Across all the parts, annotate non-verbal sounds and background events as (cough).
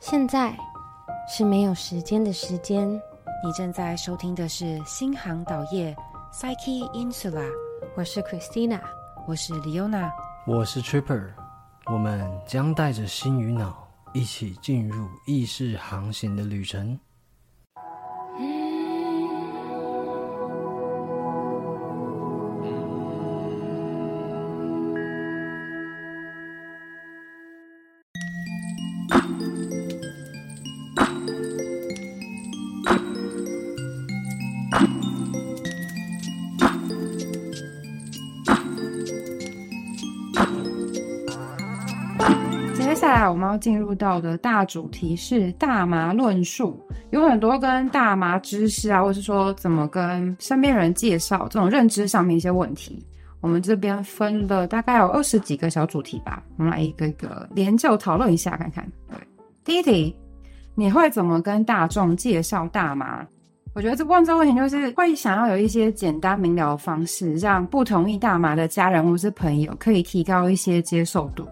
现在是没有时间的时间。你正在收听的是新航岛夜 Psyche Insula，我是 Christina，我是 Leona，我是 Tripper，我们将带着心与脑一起进入意识航行的旅程。进入到的大主题是大麻论述，有很多跟大麻知识啊，或是说怎么跟身边人介绍这种认知上面一些问题。我们这边分了大概有二十几个小主题吧，我们来一个一个研究讨论一下，看看。对，第一题，你会怎么跟大众介绍大麻？我觉得这问这个问题就是会想要有一些简单明了的方式，让不同意大麻的家人或是朋友可以提高一些接受度。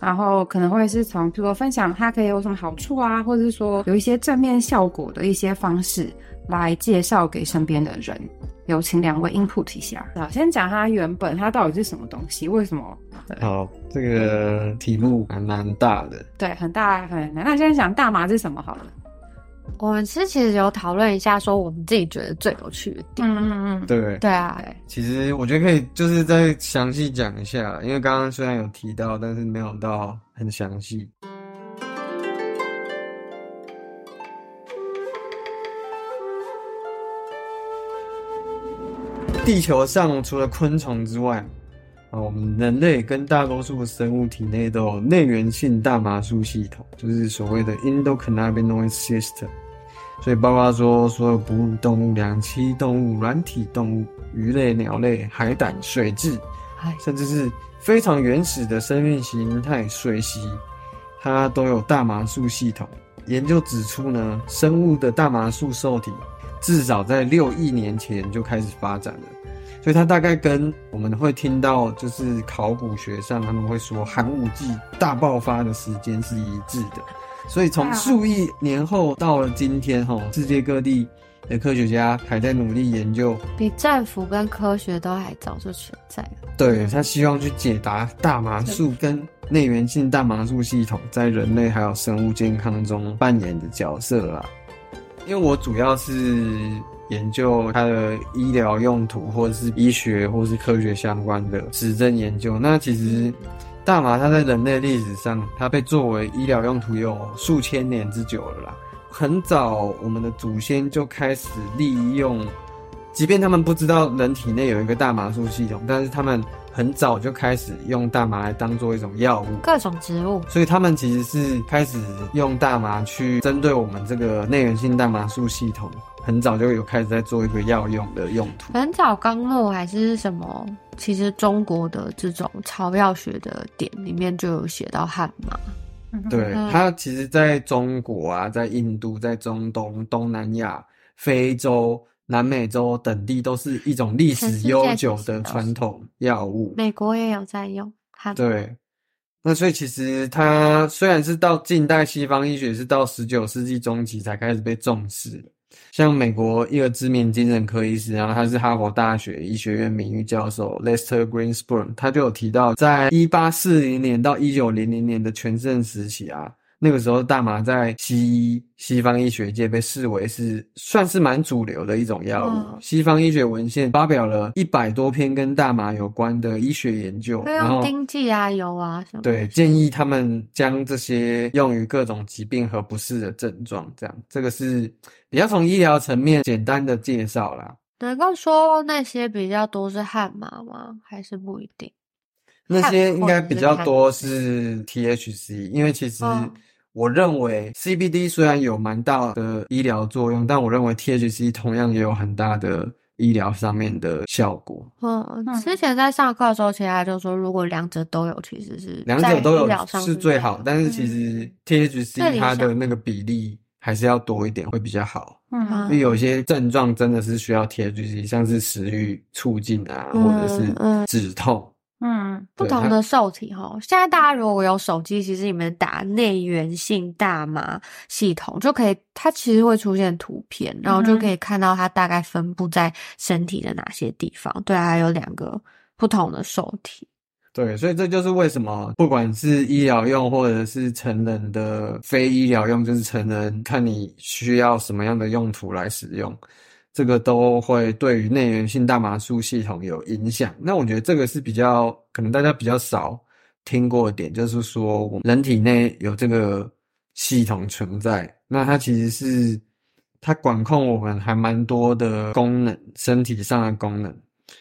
然后可能会是从，比如说分享它可以有什么好处啊，或者是说有一些正面效果的一些方式来介绍给身边的人。有请两位 input 一下。好，先讲它原本它到底是什么东西，为什么？好，这个题目还蛮大的。对，很大很难。那先讲大麻是什么好了。我们是其实有讨论一下，说我们自己觉得最有趣的点。嗯嗯嗯，对对啊，其实我觉得可以，就是再详细讲一下，因为刚刚虽然有提到，但是没有到很详细。地球上除了昆虫之外，啊，我们人类跟大多数生物体内都有内源性大麻素系统，就是所谓的 endocannabinoid system。所以包括说所有哺乳动物、两栖动物、软体动物、鱼类、鸟类、海胆、水蛭，甚至是非常原始的生命形态水螅，它都有大麻素系统。研究指出呢，生物的大麻素受体至少在六亿年前就开始发展了。所以它大概跟我们会听到，就是考古学上他们会说寒武纪大爆发的时间是一致的。所以从数亿年后到了今天，哈，世界各地的科学家还在努力研究，比战俘跟科学都还早就存在了。对他希望去解答大麻素跟内源性大麻素系统在人类还有生物健康中扮演的角色啦。因为我主要是。研究它的医疗用途，或者是医学或是科学相关的实证研究。那其实大麻它在人类历史上，它被作为医疗用途有数千年之久了啦。很早，我们的祖先就开始利用，即便他们不知道人体内有一个大麻素系统，但是他们很早就开始用大麻来当做一种药物，各种植物。所以他们其实是开始用大麻去针对我们这个内源性大麻素系统。很早就有开始在做一个药用的用途。很早纲目还是什么？其实中国的这种草药学的点里面就有写到汗麻。对，它其实在中国啊，在印度、在中东、东南亚、非洲、南美洲等地，都是一种历史悠久的传统药物。美国也有在用。对，那所以其实它虽然是到近代西方医学是到十九世纪中期才开始被重视。像美国一个知名精神科医师，然后他是哈佛大学医学院名誉教授 Lester Greenspun，他就有提到，在一八四零年到一九零零年的全盛时期啊。那个时候，大麻在西医、西方医学界被视为是算是蛮主流的一种药物。西方医学文献发表了一百多篇跟大麻有关的医学研究，然后丁剂啊、油啊什么。对，建议他们将这些用于各种疾病和不适的症状。这样，这个是比较从医疗层面简单的介绍啦。能够说那些比较多是汗麻吗？还是不一定？那些应该比较多是 THC，因为其实。我认为 CBD 虽然有蛮大的医疗作用，但我认为 THC 同样也有很大的医疗上面的效果。嗯，之前在上课的时候，其他就说如果两者都有，其实是两者都有是最好。但是其实 THC 它的那个比例还是要多一点会比较好。嗯，因为有些症状真的是需要 THC，像是食欲促进啊，或者是止痛。嗯，不同的受体哈，现在大家如果有手机，其实你们打内源性大麻系统就可以，它其实会出现图片，然后就可以看到它大概分布在身体的哪些地方。对啊，还有两个不同的受体。对，所以这就是为什么不管是医疗用或者是成人的非医疗用，就是成人看你需要什么样的用途来使用，这个都会对于内源性大麻素系统有影响。那我觉得这个是比较可能大家比较少听过的点，就是说我们人体内有这个系统存在，那它其实是它管控我们还蛮多的功能，身体上的功能。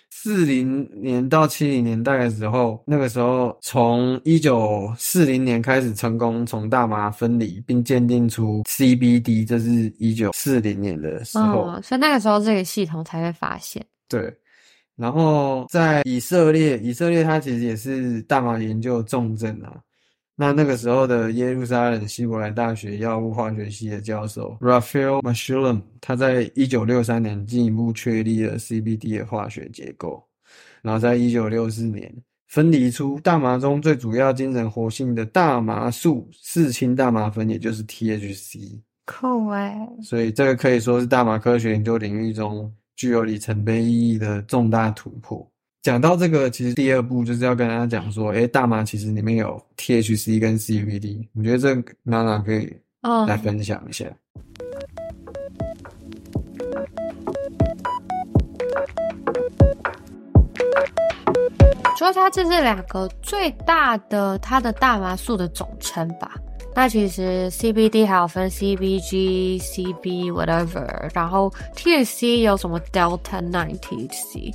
四零年到七零年代的时候，那个时候从一九四零年开始成功从大麻分离，并鉴定出 CBD，这是一九四零年的时候。哦，所以那个时候这个系统才会发现。对，然后在以色列，以色列它其实也是大麻研究重镇啊。那那个时候的耶路撒冷希伯来大学药物化学系的教授 Raphael Mechoulam，他在一九六三年进一步确立了 CBD 的化学结构，然后在一九六四年分离出大麻中最主要精神活性的大麻素四氢大麻酚，也就是 THC。酷哎，所以这个可以说是大麻科学研究领域中具有里程碑意义的重大突破。讲到这个，其实第二步就是要跟大家讲说，诶，大麻其实里面有 THC 跟 CBD，我觉得这娜娜可以嗯，来分享一下。说它这是两个最大的它的大麻素的总称吧。那其实 CBD 还有分 CBG、CB whatever，然后 THC 有什么 Delta Nine THC，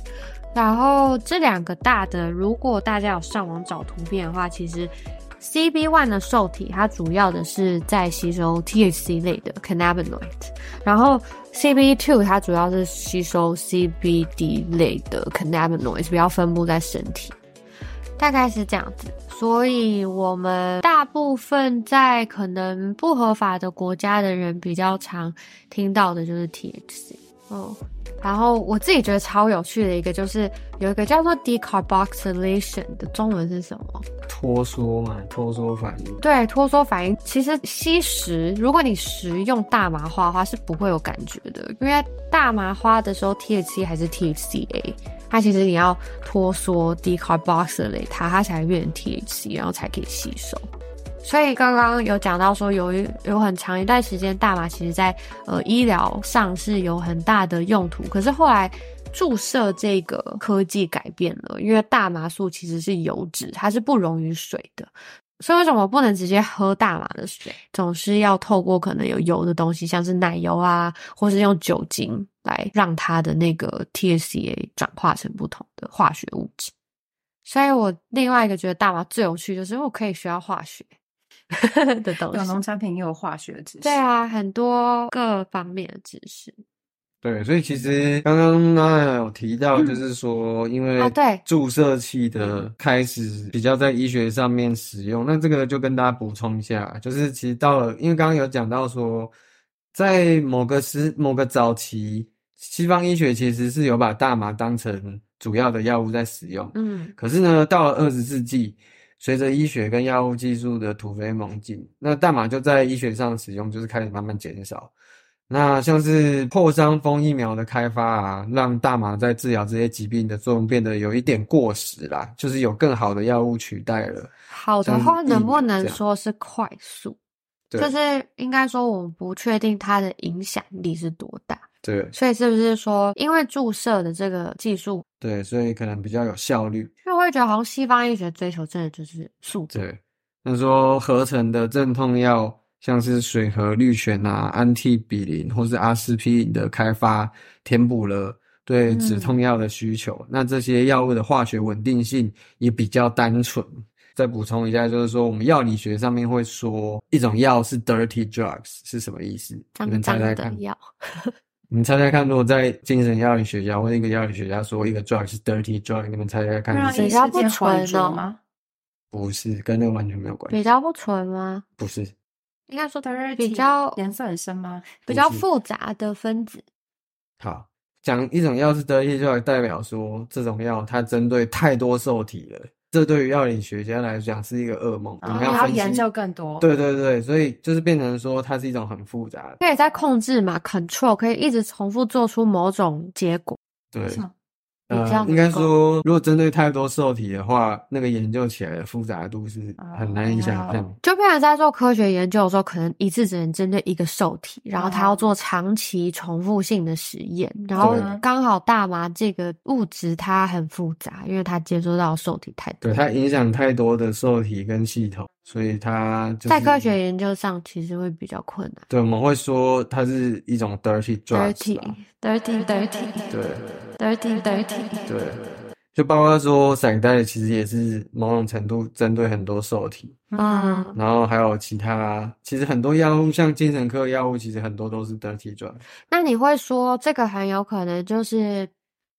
然后这两个大的，如果大家有上网找图片的话，其实 CB one 的受体它主要的是在吸收 THC 类的 cannabinoid，然后 CB two 它主要是吸收 CBD 类的 cannabinoid，比较分布在身体。大概是这样子，所以我们大部分在可能不合法的国家的人比较常听到的就是 THC，哦，然后我自己觉得超有趣的一个就是有一个叫做 decarboxylation 的中文是什么？脱缩嘛，脱缩反应。对，脱缩反应。其实吸食，如果你食用大麻花的话是不会有感觉的，因为大麻花的时候 THC 还是 THCA，它其实你要脱缩 decarboxylate 它，它才会变成 THC，然后才可以吸收。所以刚刚有讲到说，有一有很长一段时间，大麻其实在呃医疗上是有很大的用途，可是后来注射这个科技改变了，因为大麻素其实是油脂，它是不溶于水的。所以为什么不能直接喝大麻的水？总是要透过可能有油的东西，像是奶油啊，或是用酒精来让它的那个 TSA 转化成不同的化学物质。所以我另外一个觉得大麻最有趣，就是因为我可以学到化学 (laughs) 的东西。有农产品也有化学知识。对啊，很多各方面的知识。对，所以其实刚刚娜娜有提到，就是说，因为注射器的开始比较在医学上面使用，那这个就跟大家补充一下，就是其实到了，因为刚刚有讲到说，在某个时某个早期，西方医学其实是有把大麻当成主要的药物在使用，嗯可是呢，到了二十世纪，随着医学跟药物技术的突飞猛进，那大麻就在医学上使用就是开始慢慢减少。那像是破伤风疫苗的开发啊，让大麻在治疗这些疾病的作用变得有一点过时啦，就是有更好的药物取代了。好的话，能不能说是快速？就是应该说，我们不确定它的影响力是多大。对所以是不是说，因为注射的这个技术，对，所以可能比较有效率。因为我会觉得好像西方医学追求真的就是速度。对，那说合成的镇痛药，像是水和氯醛啊、安替比林或是阿司匹林的开发，填补了对止痛药的需求。那这些药物的化学稳定性也比较单纯。再补充一下，就是说我们药理学上面会说一种药是 dirty drugs 是什么意思？你脏们猜脏猜看。你们猜猜看，如果在精神药理学家或者一个药理学家说一个 drug 是 dirty drug，你们猜猜看比较不纯哦浊吗？不是，跟那个完全没有关系。比较不纯吗？不是，应该说 Dirty 比较颜色很深吗？比较复杂的分子。好，讲一种药是 dirty drug，代表说这种药它针对太多受体了，这对于药理学家来讲是一个噩梦。然后你们要研究更多。对对对，所以就是变成说它是一种很复杂的。可以在控制嘛，control 可以一直重复做出某种结果。对，呃，应该说，如果针对太多受体的话，那个研究起来的复杂度是很难以想象。就变成在做科学研究的时候，可能一次只能针对一个受体，然后他要做长期重复性的实验，然后刚好大麻这个物质它很复杂，因为它接触到受体太多对，。它影响太多的受体跟系统，所以它就是在科学研究上其实会比较困难。对我们会说它是一种 dirty drugs，dirty，dirty，dirty，对 dirty dirty，对，就包括说散带其实也是某种程度针对很多受体，嗯，然后还有其他，其实很多药物像精神科药物，其实很多都是 dirty drug。那你会说这个很有可能就是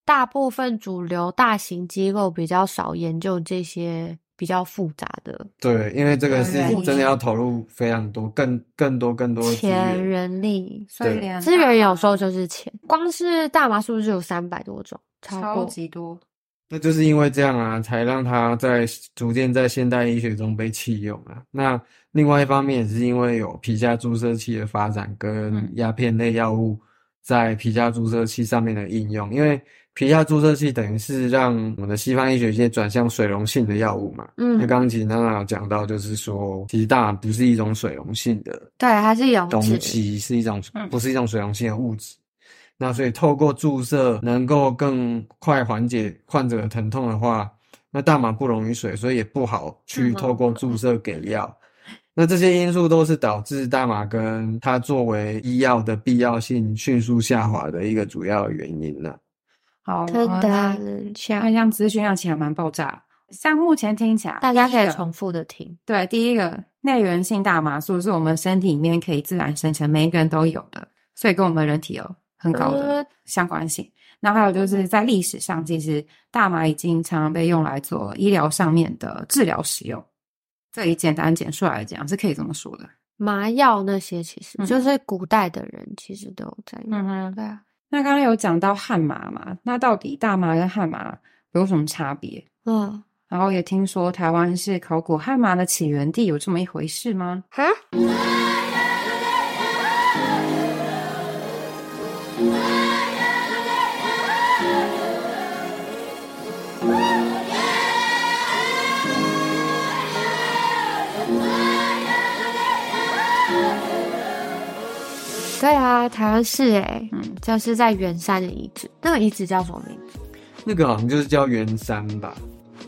大部分主流大型机构比较少研究这些比较复杂的对，因为这个是对真的要投入非常多、更更多、更多钱。人力。对所以连资源有时候就是钱，光是大麻是不是有三百多种？超超级多。那就是因为这样啊，才让它在逐渐在现代医学中被弃用啊。那另外一方面也是因为有皮下注射器的发展跟嗯鸦片类药物在皮下注射器上面的应用，因为皮下注射器等于是让我们的西方医学界转向水溶性的药物嘛。嗯那刚刚其实娜娜有讲到，就是说，其实大麻不是一种水溶性的对，它是有东西，是一种嗯不是一种水溶性的物质。那所以透过注射能够更快缓解患者的疼痛的话，那大麻不溶于水，所以也不好去嗯透过注射给药。那这些因素都是导致大麻跟它作为医药的必要性迅速下滑的一个主要原因呢。好，真呃的像那像资讯量其实还蛮爆炸。像目前听起来，大家可以重复的听。对，第一个内源性大麻素是我们身体里面可以自然生成，每一个人都有的，所以跟我们人体有很高的呃相关性。然后还有就是在历史上，其实大麻已经常常被用来做医疗上面的治疗使用。这里简单简述来讲，是可以这么说的。麻药那些其实嗯就是古代的人其实都有在用。嗯哼，对啊，那刚刚有讲到汉麻嘛，那到底大麻跟汉麻有什么差别？嗯，然后也听说台湾是考古汉麻的起源地，有这么一回事吗？哈，对啊，台湾是诶，嗯就是在圆山的遗址，那个遗址叫什么名字？那个好像就是叫圆山吧，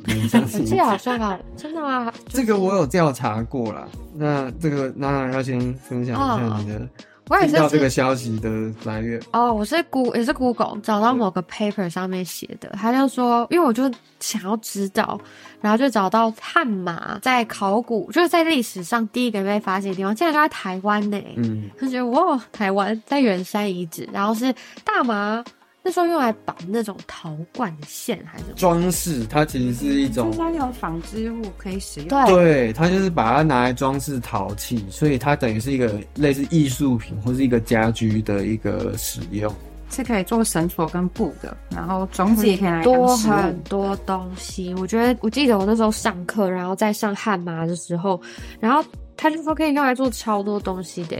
我是 (laughs) 记得好像啊，真的吗？这个我有调查过啦。那这个娜娜要先分享一下你的哦我也是知听到这个消息的来源。哦，我是 goo 也是 Google 找到某个 paper 上面写的，他就说，因为我就想要知道，然后就找到悍马在考古，就是在历史上第一个被发现的地方，竟然就在台湾呢、嗯，他觉得哇，台湾在圆山遗址，然后是大麻那时候用来绑那种陶罐的线还是？装饰它其实是一种就是，那种纺织物可以使用。对对，它就是把它拿来装饰陶器，所以它等于是一个类似艺术品或是一个家居的一个使用。是可以做绳索跟布的，然后种子也可以来多很。多东西。我觉得我记得我那时候上课，然后在上汉麻的时候，然后他就说可以用来做超多东西的，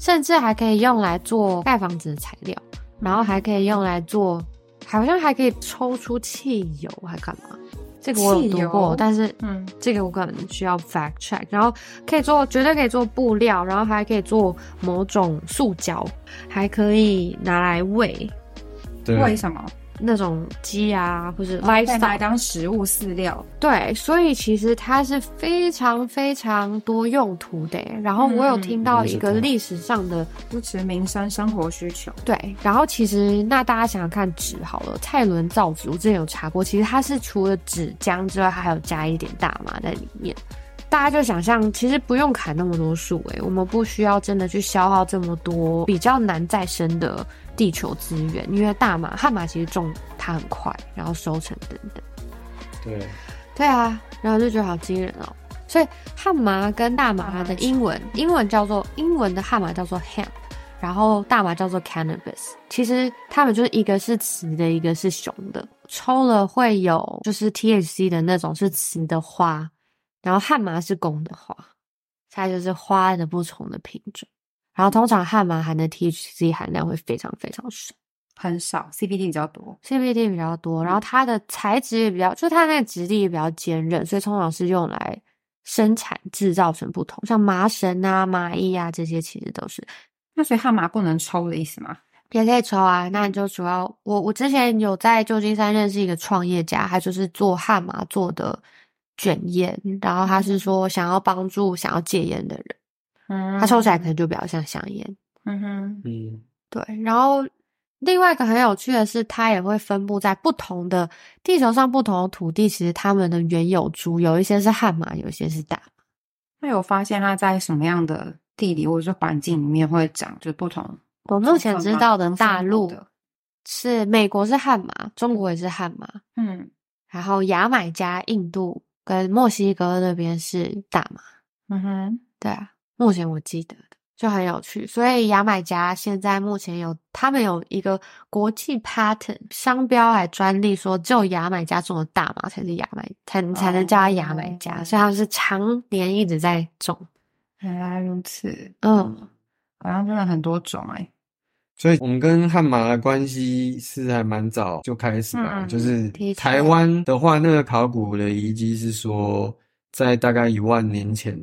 甚至还可以用来做盖房子的材料，然后还可以用来做，好像还可以抽出汽油，还干嘛？这个我有读过，但是嗯，这个我可能需要 fact check，然后可以做，绝对可以做布料，然后还可以做某种塑胶，还可以拿来喂对，为什么？那种鸡啊，或是可以拿来 livestock。当食物饲料。对，所以其实它是非常非常多用途的。然后我有嗯听到一个历史上的支持民生生活需求。对，然后其实那大家想想看纸好了，蔡伦造纸我之前有查过，其实它是除了纸浆之外，它还有加一点大麻在里面。大家就想象，其实不用砍那么多树，诶，我们不需要真的去消耗这么多比较难再生的地球资源，因为大麻、汉麻其实种它很快，然后收成等等。对，对啊，然后就觉得好惊人哦。所以汉麻跟大麻的英文，英文叫做英文的汉麻叫做 hemp，然后大麻叫做 cannabis。其实它们就是一个是雌的，一个是雄的。抽了会有就是 THC 的那种是雌的花，然后汉麻是公的花，它就是花的不同的品种。然后通常汉麻含的 THC 含量会非常非常少。很少，CBD 比较多。CBD 比较多，然后它的材质也比较，就是它那个质地也比较坚韧，所以通常是用来生产制造成不同，像麻绳啊、麻衣啊这些，其实都是那所以汉麻不能抽的意思吗？也可以抽啊。那你就主要我我之前有在旧金山认识一个创业家，他就是做汉麻做的卷烟，然后他是说想要帮助想要戒烟的人，嗯他抽起来可能就比较像香烟。嗯哼，嗯，对，然后另外一个很有趣的是，它也会分布在不同的地球上不同的土地，其实它们的原有株有一些是旱马，有一些是大麻。那有发现它在什么样的地理或者是环境里面会长，就不同。我目前知道的大陆，是美国是旱马，中国也是旱马，嗯然后牙买加、印度跟墨西哥那边是大马。嗯哼，对啊，目前我记得的就很有趣，所以牙买加现在目前有他们有一个国际 patent 商标还专利，说只有牙买加种的大麻才是牙买才才能叫它牙买加，哦所以他们是常年一直在种。原来如此，嗯，好像真的很多种哎、所以我们跟汉马的关系是还蛮早就开始吧，嗯就是台湾的话，那个考古的遗迹是说，在大概一万年前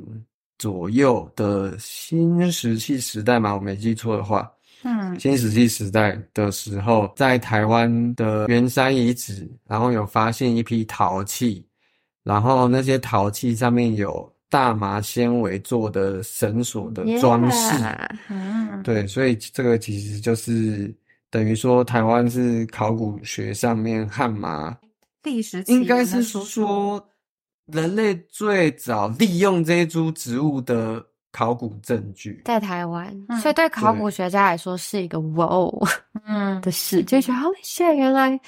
左右的新石器时代嘛，我没记错的话，嗯。新石器时代的时候，在台湾的圆山遗址，然后有发现一批陶器，然后那些陶器上面有大麻纤维做的绳索的装饰。对，所以这个其实就是等于说，台湾是考古学上面汉麻，历史应该是说人类最早利用这一株植物的考古证据。在台湾，嗯所以对考古学家来说是一个哇哦嗯的事，就觉得哦，现原来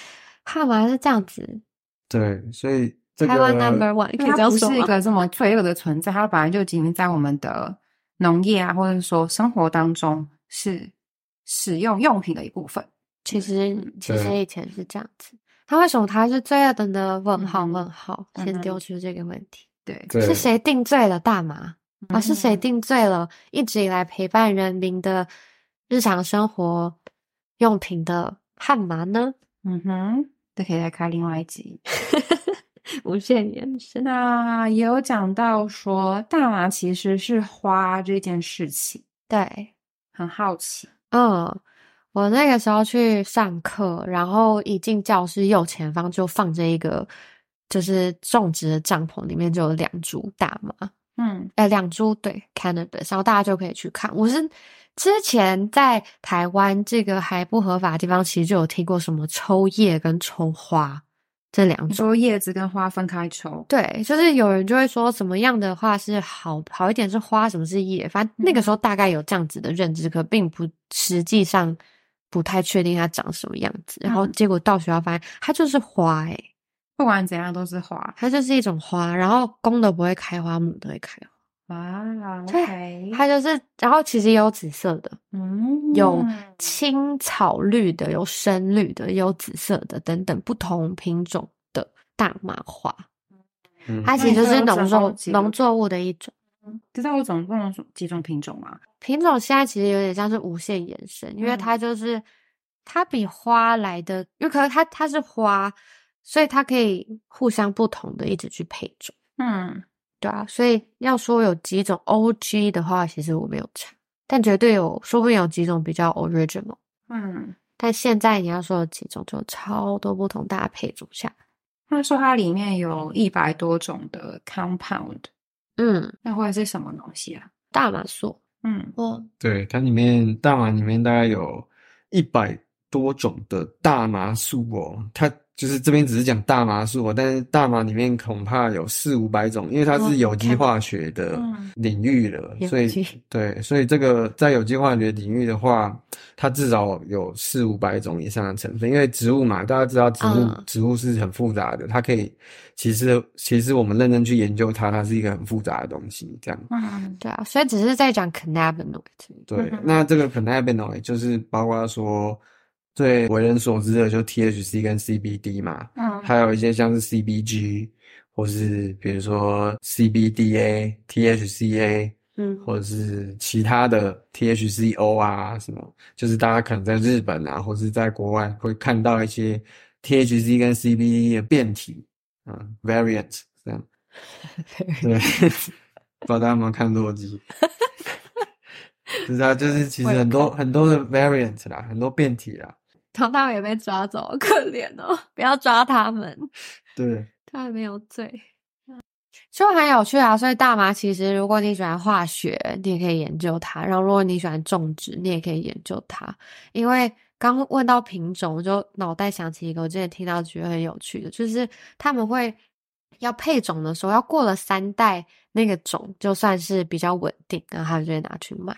汉麻是这样子，对，所以这台湾 number one 它不这样说吗？是一个这么罪恶的存在，它本来就已经在我们的农业啊，或者说生活当中是使用用品的一部分。其实嗯其实以前是这样子，那为什么他是罪恶的呢？问号问号，嗯先丢出这个问题。对，对是谁定罪了大麻？啊，是谁嗯定罪了一直以来陪伴人民的日常生活用品的汉麻呢？嗯哼，这可以再开另外一集。(laughs) 无限延伸。那也有讲到说，大麻其实是花这件事情，对，很好奇。嗯，我那个时候去上课，然后一进教室右前方就放着一个就是种植的帐篷，里面就有两株大麻。嗯呃，两株对 cannabis，然后大家就可以去看。我是之前在台湾这个还不合法的地方，其实就有听过什么抽叶跟抽花这两种。你说叶子跟花分开抽，对，就是有人就会说什么样的话是好好一点是花，什么是叶，反正那个时候大概有这样子的认知，可并不实际上不太确定它长什么样子。然后嗯结果到学校发现它就是花、欸，不管怎样都是花。它就是一种花，然后公的不会开花，母的会开花。哇对，OK，它就是，然后其实也有紫色的，嗯有青草绿的，有深绿的，也有紫色的，等等不同品种的大麻花。嗯它其实就是农作农作物的一种知道我总共有几种品种吗？品种，现在其实有点像是无限延伸，因为嗯它就是它比花来的，因为可能它它是花，所以它可以互相不同的一直去配种。嗯，对啊，所以要说有几种 OG 的话，其实我没有查，但绝对有，说不定有几种比较 original。嗯，但现在你要说有几种，就超多不同搭配种下来。他说它里面有一百多种的 compound，嗯，那会是什么东西啊？大麻素，嗯。哦，对，它里面大麻里面大概有一百多种的大麻素哦，它就是这边只是讲大麻素，但是大麻里面恐怕有四五百种，因为它是有机化学的嗯领域了，有所以机对，所以这个在有机化学领域的话，它至少有四五百种以上的成分。因为植物嘛，大家知道植物、嗯植物是很复杂的，它可以其实其实我们认真去研究它，它是一个很复杂的东西，这样。嗯对啊，所以只是在讲 cannabinoid。对，嗯那这个 cannabinoid 就是包括说最为人所知的就 THC 跟 CBD 嘛，嗯还有一些像是 CBG 或是比如说 CBDA、THCA，嗯或者是其他的 THCO 啊什么，就是大家可能在日本啊，或是在国外会看到一些 THC 跟 CBD 的变体，嗯，variant 这样。对，(laughs) 不知道大家有没有看洛基？就是它就是其实很多很多的 variant 啦，很多变体啦。唐大伟也被抓走，(laughs) 可怜哦！不要抓他们，对，他们没有罪。就很有趣啊！所以大麻其实，如果你喜欢化学，你也可以研究它；然后如果你喜欢种植，你也可以研究它。因为刚问到品种，我就脑袋想起一个我之前听到觉得很有趣的，就是他们会要配种的时候，要过了三代，那个种就算是比较稳定，然后他们就会拿去卖。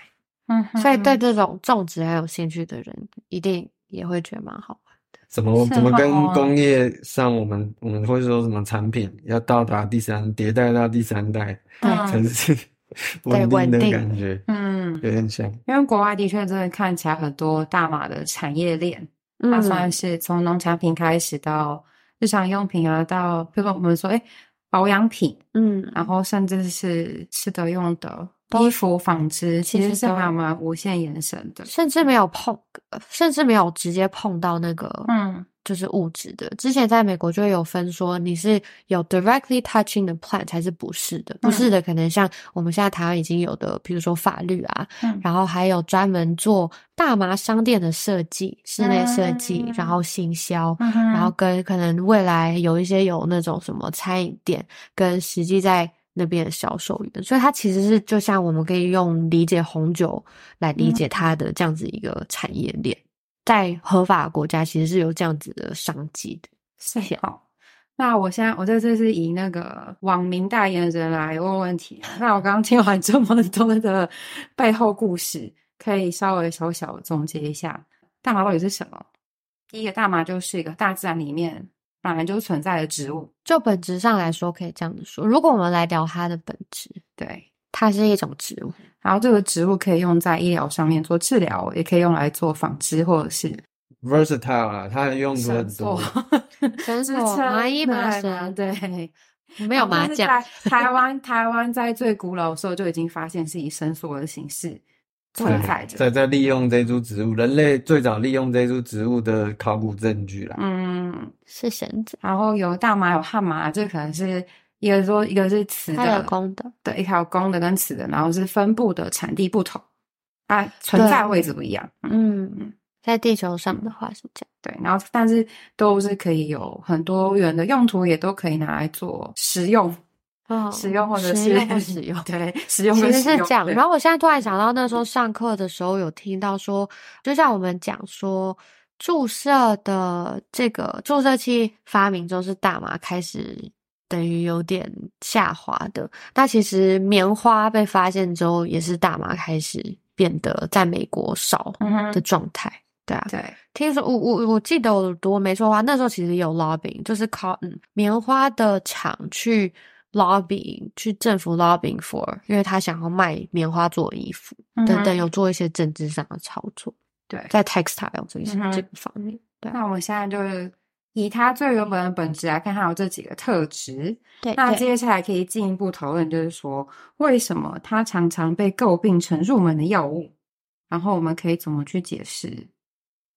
嗯哼，所以对这种种植很有兴趣的人，一定也会觉得蛮好玩的。怎么怎么跟哦工业上我们我们会说什么产品要到达第三迭代到第三代嗯才是 (laughs) 稳定的感觉，嗯，有点像。因为国外的确真的看起来很多大码的产业链，它嗯算是从农产品开始到日常用品啊，到比如说我们说哎保养品，嗯，然后甚至是吃的用的都衣服、纺织，其实是其实都还蛮无限延伸的。甚至没有碰，甚至没有直接碰到那个，嗯就是物质的。之前在美国就有分说，你是有 directly touching the plant 还是不是的？不是的，可能像我们现在台湾已经有的，比如说法律啊，嗯然后还有专门做大麻商店的设计、室内设计，嗯然后行销，嗯然后跟可能未来有一些有那种什么餐饮店，跟实际在那边的销售员，所以它其实是就像我们可以用理解红酒来理解它的这样子一个产业链，在合法国家其实是有这样子的商机的。是好。那我现在我这次是以那个网民代言人来问问题。那我刚刚听完这么多的背后故事，可以稍微小小总结一下，大麻到底是什么？第一个，大麻就是一个大自然里面本来就存在的植物，就本质上来说，可以这样子说。如果我们来聊它的本质，对。它是一种植物，然后这个植物可以用在医疗上面做治疗，也可以用来做纺织或者是 versatile 啊，它的用途绳很多索。、绳支索、麻衣、撑麻绳，对。(laughs) 没有麻将。(laughs) 台湾，台湾在最古老的时候就已经发现是以绳索的形式存在着。在在利用这株植物，人类最早利用这株植物的考古证据啦。嗯，是绳子，然后有大麻，有旱麻，这可能是一个说一个是雌的，公的。对，一条公的跟雌的，然后是分布的产地不同，它存在位置不一样。嗯，嗯，在地球上的话是这样。对，然后但是都是可以有很多元的用途，也都可以拿来做食用、哦使用或者是 (laughs) 使用。对，使用使用实是这样，然后我现在突然想到，那时候上课的时候有听到说，就像我们讲说，注射的这个注射器发明之后是大麻开始等于有点下滑的。那其实棉花被发现之后，也是大麻开始变得在美国少的状态。对啊，对，听说我我我记得我读没错的话，那时候其实有 lobbying，就是 cotton 棉花的厂去 lobbying 去政府 lobbying for，因为他想要卖棉花做衣服、嗯等等，有做一些政治上的操作，对。在 textile 这些、嗯这个方面，对啊那我们现在就是以他最原本的本质来看，它有这几个特质。对对那接下来可以进一步讨论，就是说为什么它常常被诟病成入门的药物，然后我们可以怎么去解释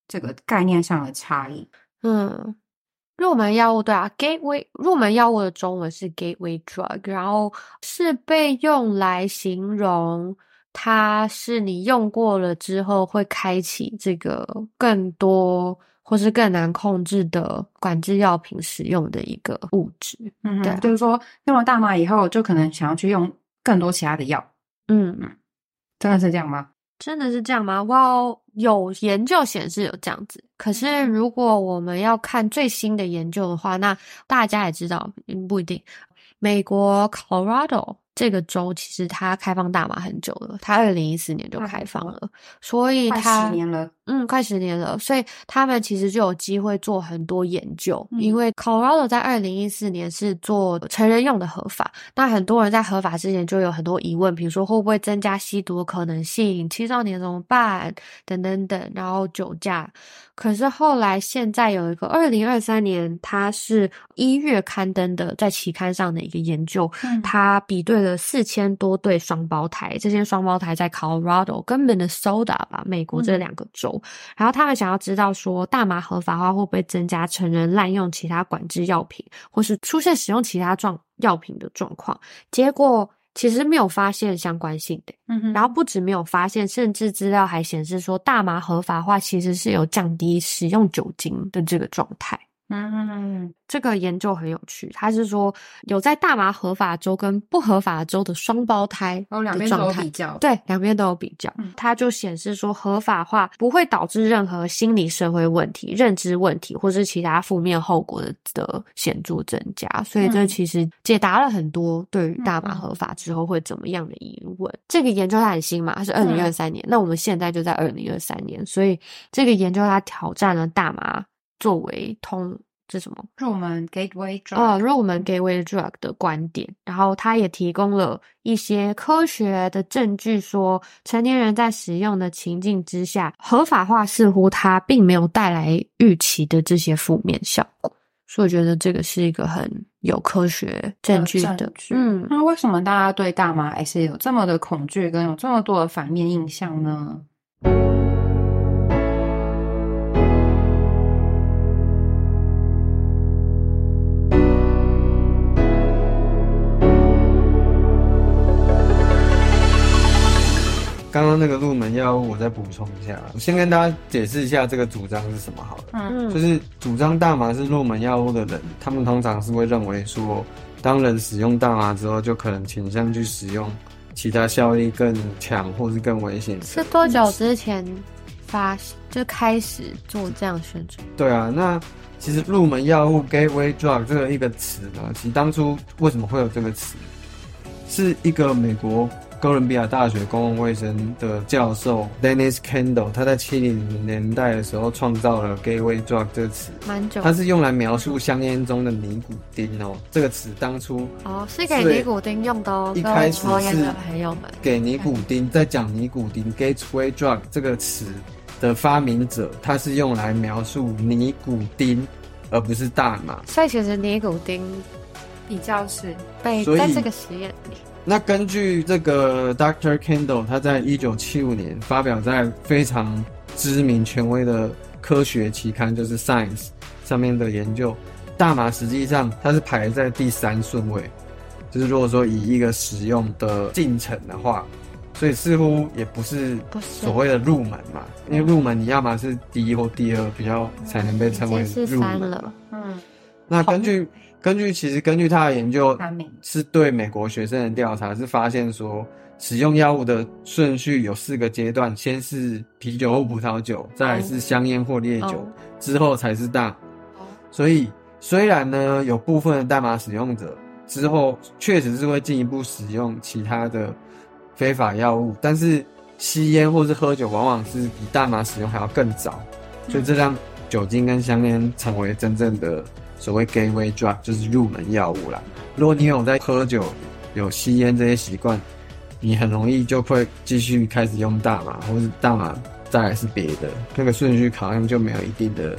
这个概念上的差异？嗯，入门药物对啊，gateway 入门药物的中文是 gateway drug，然后是被用来形容它是你用过了之后会开启这个更多或是更难控制的管制药品使用的一个物质。嗯对啊就是说用了大麻以后，就可能想要去用更多其他的药，嗯，真的是这样吗？真的是这样吗？哇，有研究显示有这样子。可是如果我们要看最新的研究的话，那大家也知道，嗯，不一定。美国 Colorado 这个州其实它开放大麻很久了，它二零一四年就开放了，所以快它十年了，嗯，快十年了，所以他们其实就有机会做很多研究，因为 Colorado 在二零一四年是做成人用的合法，那很多人在合法之前就有很多疑问，比如说会不会增加吸毒的可能性，青少年怎么办，等等等，然后酒驾。可是后来现在有一个二零二三年，它是一月刊登的，在期刊上的一个研究，嗯。它比对了四千多对双胞胎，这些双胞胎在 Colorado 跟 Minnesota 吧，美国这两个州，然后他们想要知道说，大麻合法化会不会增加成人滥用其他管制药品，或是出现使用其他状药品的状况？结果其实没有发现相关性的。嗯哼，然后不止没有发现，甚至资料还显示说，大麻合法化其实是有降低使用酒精的这个状态。嗯，这个研究很有趣，它是说有在大麻合法州跟不合法州的双胞胎哦，两边都有比较，对，两边都有比较，嗯。它就显示说合法化不会导致任何心理社会问题、认知问题或是其他负面后果的的显著增加，所以这嗯。其实解答了很多对于大麻合法之后会怎么样的疑问。这个研究它很新嘛，它是二零二三年，那我们现在就在二零二三年，所以这个研究它挑战了大麻作为通这什么入门 gateway drug，呃，入门 gateway drug 的观点，然后他也提供了一些科学的证据，说成年人在使用的情境之下，合法化似乎它并没有带来预期的这些负面效果，所以我觉得这个是一个很有科学证据的，据嗯，那为什么大家对大麻还是有这么的恐惧，跟有这么多的反面印象呢？那个入门药物，我再补充一下，我先跟大家解释一下这个主张是什么好了。嗯嗯就是主张大麻是入门药物的人，他们通常是会认为说，当人使用大麻之后，就可能倾向去使用其他效力更强或是更危险。是多久之前发就开始做这样宣传？对啊，那其实入门药物 gateway drug 这个一个词呢，其实当初为什么会有这个词，是一个美国哥伦比亚大学公共卫生的教授 Dennis Kendall，他在七零年代的时候创造了 gateway drug 这个词，蛮久它是用来描述香烟中的尼古丁哦。这个词当初哦，是给尼古丁用的哦，一开始是的朋友们。给尼古丁，在讲尼古丁 gateway drug 这个词的发明者，他是用来描述尼古丁，而不是大麻。所以其实尼古丁比较是被在这个实验里，那根据这个 Dr. Kendall，他在一九七五年发表在非常知名权威的科学期刊，就是 Science 上面的研究，大麻实际上它是排在第三顺位，就是如果说以一个使用的进程的话，所以似乎也不是所谓的入门嘛，因为入门你要么是第一或第二比较才能被称为是入门。三了。嗯那根据根据其实根据他的研究，是对美国学生的调查，是发现说使用药物的顺序有四个阶段，先是啤酒或葡萄酒，再来是香烟或烈酒，哦。之后才是大。麻。所以虽然呢有部分的大麻使用者之后确实是会进一步使用其他的非法药物，但是吸烟或是喝酒往往是比大麻使用还要更早，所以这让酒精跟香烟成为真正的所谓 gateway drug，就是入门药物啦。如果你有在喝酒、有吸烟这些习惯，你很容易就会继续开始用大麻，或是大麻再来是别的，那个顺序好像就没有一定的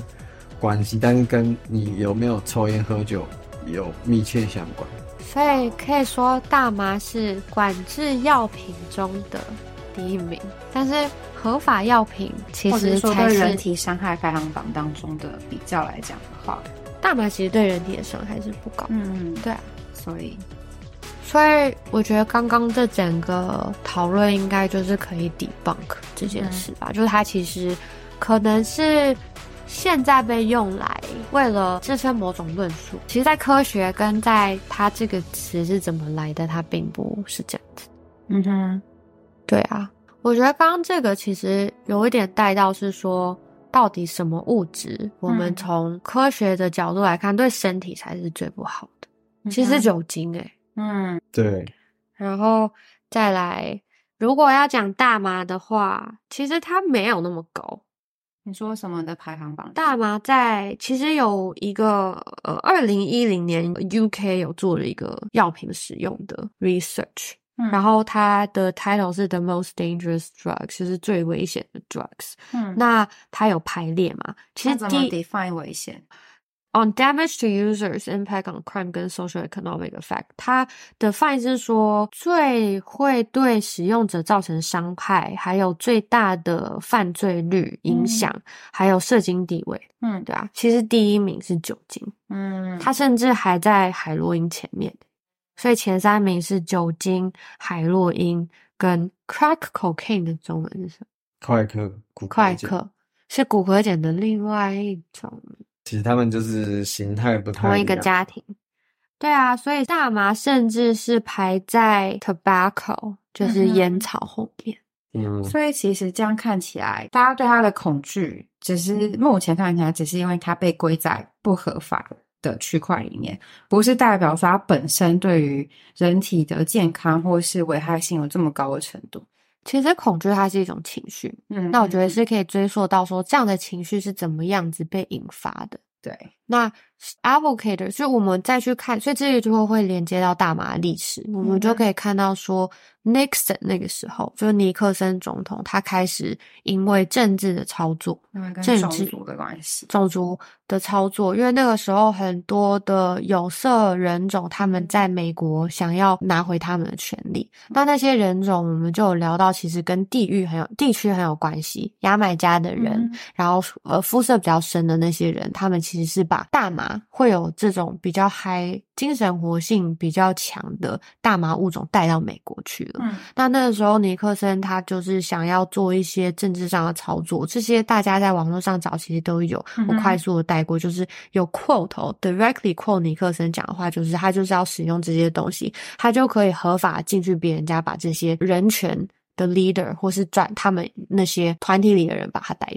关系，但是跟你有没有抽烟喝酒有密切相关。所以可以说大麻是管制药品中的第一名，但是合法药品其实才对人是体伤害排行榜当中的比较来讲的话，大麻其实对人体的伤害是不高。嗯，对啊，所以所以我觉得刚刚这整个讨论应该就是可以 debunk 这件事吧，就是它其实可能是现在被用来为了支撑某种论述，其实，在科学跟在它这个词是怎么来的，它并不是这样子。嗯哼，对啊，我觉得刚刚这个其实有一点带到是说，到底什么物质，我们嗯从科学的角度来看，对身体才是最不好的。其实酒精诶、嗯对，然后再来，如果要讲大麻的话，其实它没有那么高。你说什么的排行榜？大麻在其实有一个呃，二零一零年 UK 有做了一个药品使用的 research，、嗯然后它的 title 是 The Most Dangerous Drugs，就是最危险的 drugs。嗯，那它有排列嘛？其实那怎么第 define 危险？on damage to users, impact on crime 跟 social economic effect，它的范是说最会对使用者造成伤害，还有最大的犯罪率影响，还有社经地位，嗯对啊，其实第一名是酒精，嗯，它甚至还在海洛因前面，所以前三名是酒精、海洛因跟 crack cocaine 的中文是什么？快克、快克是骨骼碱的另外一种。其实他们就是形态不太同一个家庭。对啊，所以大麻甚至是排在 tobacco，就是烟草后面。嗯，所以其实这样看起来，大家对它的恐惧，只是目前看起来只是因为它被归在不合法的区块里面，不是代表说它本身对于人体的健康或是危害性有这么高的程度。其实恐惧它是一种情绪，嗯那我觉得是可以追溯到说这样的情绪是怎么样子被引发的。对，那 advocate 就我们再去看，所以这个就会会连接到大麻的历史，我们就可以看到说，Nixon 那个时候，就是尼克森总统，他开始因为政治的操作，因为跟政治种族的关系。种族的操作，因为那个时候很多的有色人种，他们在美国想要拿回他们的权利。那那些人种，我们就有聊到，其实跟地域很有地区很有关系。牙买加的人，嗯然后呃肤色比较深的那些人，他们其实是把大麻会有这种比较嗨、精神活性比较强的大麻物种带到美国去了。嗯那那个时候，尼克森他就是想要做一些政治上的操作，这些大家在网络上找其实都有。我快速的带过，就是有 quote 哦，directly quote 尼克森讲的话，就是他就是要使用这些东西，他就可以合法进去别人家，把这些人权的 leader 或是转他们那些团体里的人把他带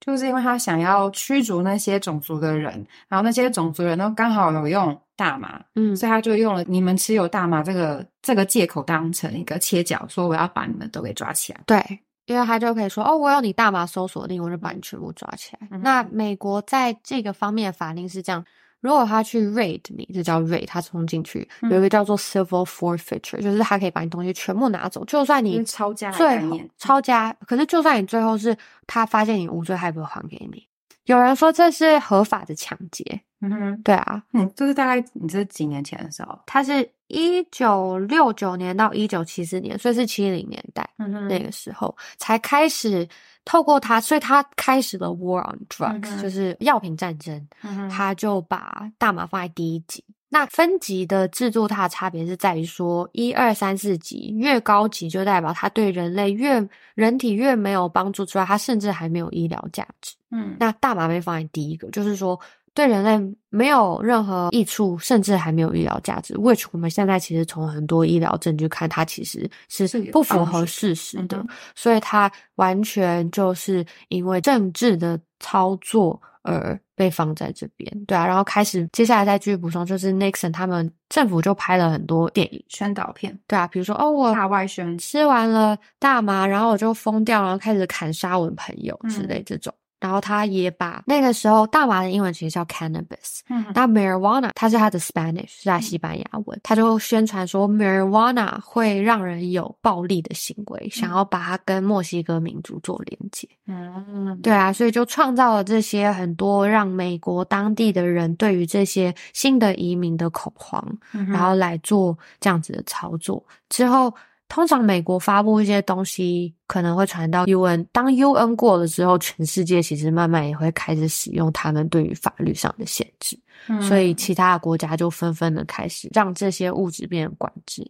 就是因为他想要驱逐那些种族的人，然后那些种族人都刚好有用大麻，嗯所以他就用了你们持有大麻这个这个借口当成一个切角，说我要把你们都给抓起来。对，因为他就可以说，哦，我有你大麻搜索令，我就把你全部抓起来。嗯那美国在这个方面的法令是这样。如果他去 raid 你，这叫 raid，他冲进去，嗯。有一个叫做 civil forfeiture，就是他可以把你东西全部拿走，就算你就是抄家的最后概念。抄家，可是就算你最后是他发现你无罪，他也不会还给你。有人说这是合法的抢劫，嗯哼，对啊，嗯，这是大概你这几年前的时候，他是一九六九年到一九七四年，所以是七零年代。那个时候才开始透过他，所以他开始了 war on drugs，、嗯就是药品战争。嗯他就把大麻放在第一级。那分级的制度，它的差别是在于说，一二三四级越高级，就代表它对人类越人体越没有帮助之外，它甚至还没有医疗价值。嗯那大麻被放在第一个，就是说对人类没有任何益处，甚至还没有医疗价值。which 我们现在其实从很多医疗证据看，它其实是不符合事实的，嗯所以它完全就是因为政治的操作而被放在这边。对啊，然后开始接下来再继续补充，就是 Nixon 他们政府就拍了很多电影，宣导片、对啊，比如说哦我大外宣，吃完了大麻，然后我就疯掉，然后开始砍杀我的朋友之嗯类这种。然后他也把那个时候大麻的英文其实叫 cannabis，嗯。那 marijuana 它是它的 Spanish 是在西班牙文，他就宣传说 marijuana 会让人有暴力的行为，想要把它跟墨西哥民族做连接。嗯，对啊，所以就创造了这些很多让美国当地的人对于这些新的移民的恐慌，嗯然后来做这样子的操作。之后，通常美国发布一些东西，可能会传到 UN。当 UN 过了之后，全世界其实慢慢也会开始使用他们对于法律上的限制，嗯所以其他的国家就纷纷的开始让这些物质变成管制。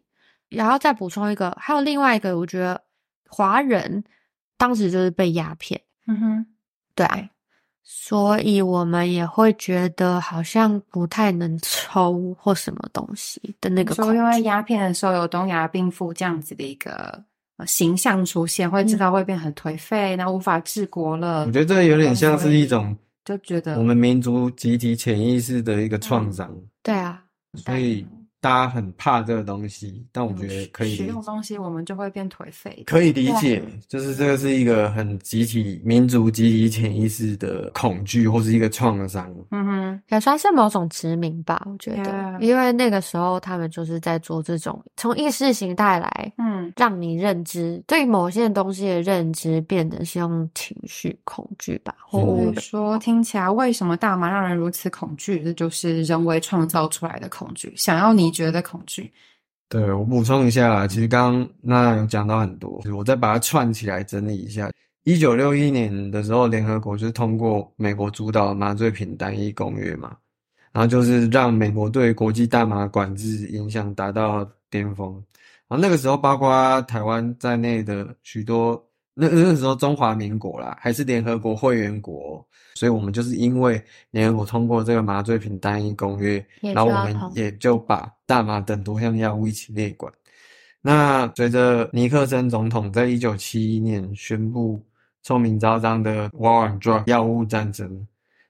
然后再补充一个，还有另外一个，我觉得华人当时就是被鸦片。嗯哼，对啊，所以我们也会觉得好像不太能抽或什么东西的那个说因为。鸦片的时候有东亚病夫这样子的一个呃形象出现，会知道会变很颓废，然后无法治国了。我觉得这有点像是一种就觉得我们民族集体潜意识的一个创伤，对啊，所以大家很怕这个东西，但我觉得可以使。用东西，我们就会变颓废。可以理解，就是这个是一个很集体民族集体潜意识的恐惧，或是一个创伤。嗯哼，也算是某种殖民吧，我觉得 Yeah 因为那个时候他们就是在做这种从意识形态来嗯，让你认知对某些东西的认知变得是用情绪恐惧吧，或者说听起来为什么大麻让人如此恐惧？这就是人为创造出来的恐惧，想要你觉得恐惧。对我补充一下啦，其实刚刚那有讲到很多，我再把它串起来整理一下。一九六一年的时候，联合国就是通过美国主导的麻醉品单一公约嘛，然后就是让美国对国际大麻管制影响达到巅峰。然后那个时候，包括台湾在内的许多，那那个时候中华民国啦，还是联合国会员国，所以我们就是因为联合国通过这个麻醉品单一公约，然后我们也就把大麻等多项药物一起列管。那随着尼克森总统在一九七一年宣布臭名昭彰的 War on Drug 药物战争，